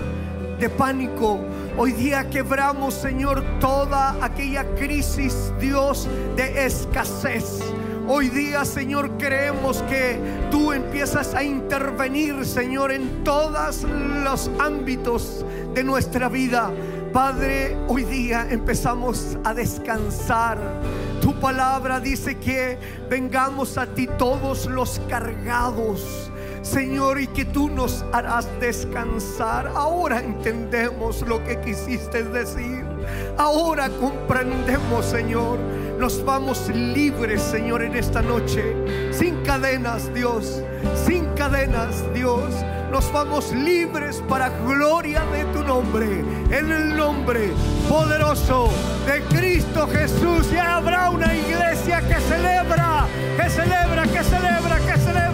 de pánico. Hoy día quebramos, Señor, toda aquella crisis, Dios, de escasez. Hoy día, Señor, creemos que tú empiezas a intervenir, Señor, en todos los ámbitos de nuestra vida. Padre, hoy día empezamos a descansar. Tu palabra dice que vengamos a ti todos los cargados. Señor, y que tú nos harás descansar. Ahora entendemos lo que quisiste decir. Ahora comprendemos, Señor. Nos vamos libres, Señor, en esta noche. Sin cadenas, Dios. Sin cadenas, Dios. Nos vamos libres para gloria de tu nombre. En el nombre poderoso de Cristo Jesús. Y habrá una iglesia que celebra, que celebra, que celebra, que celebra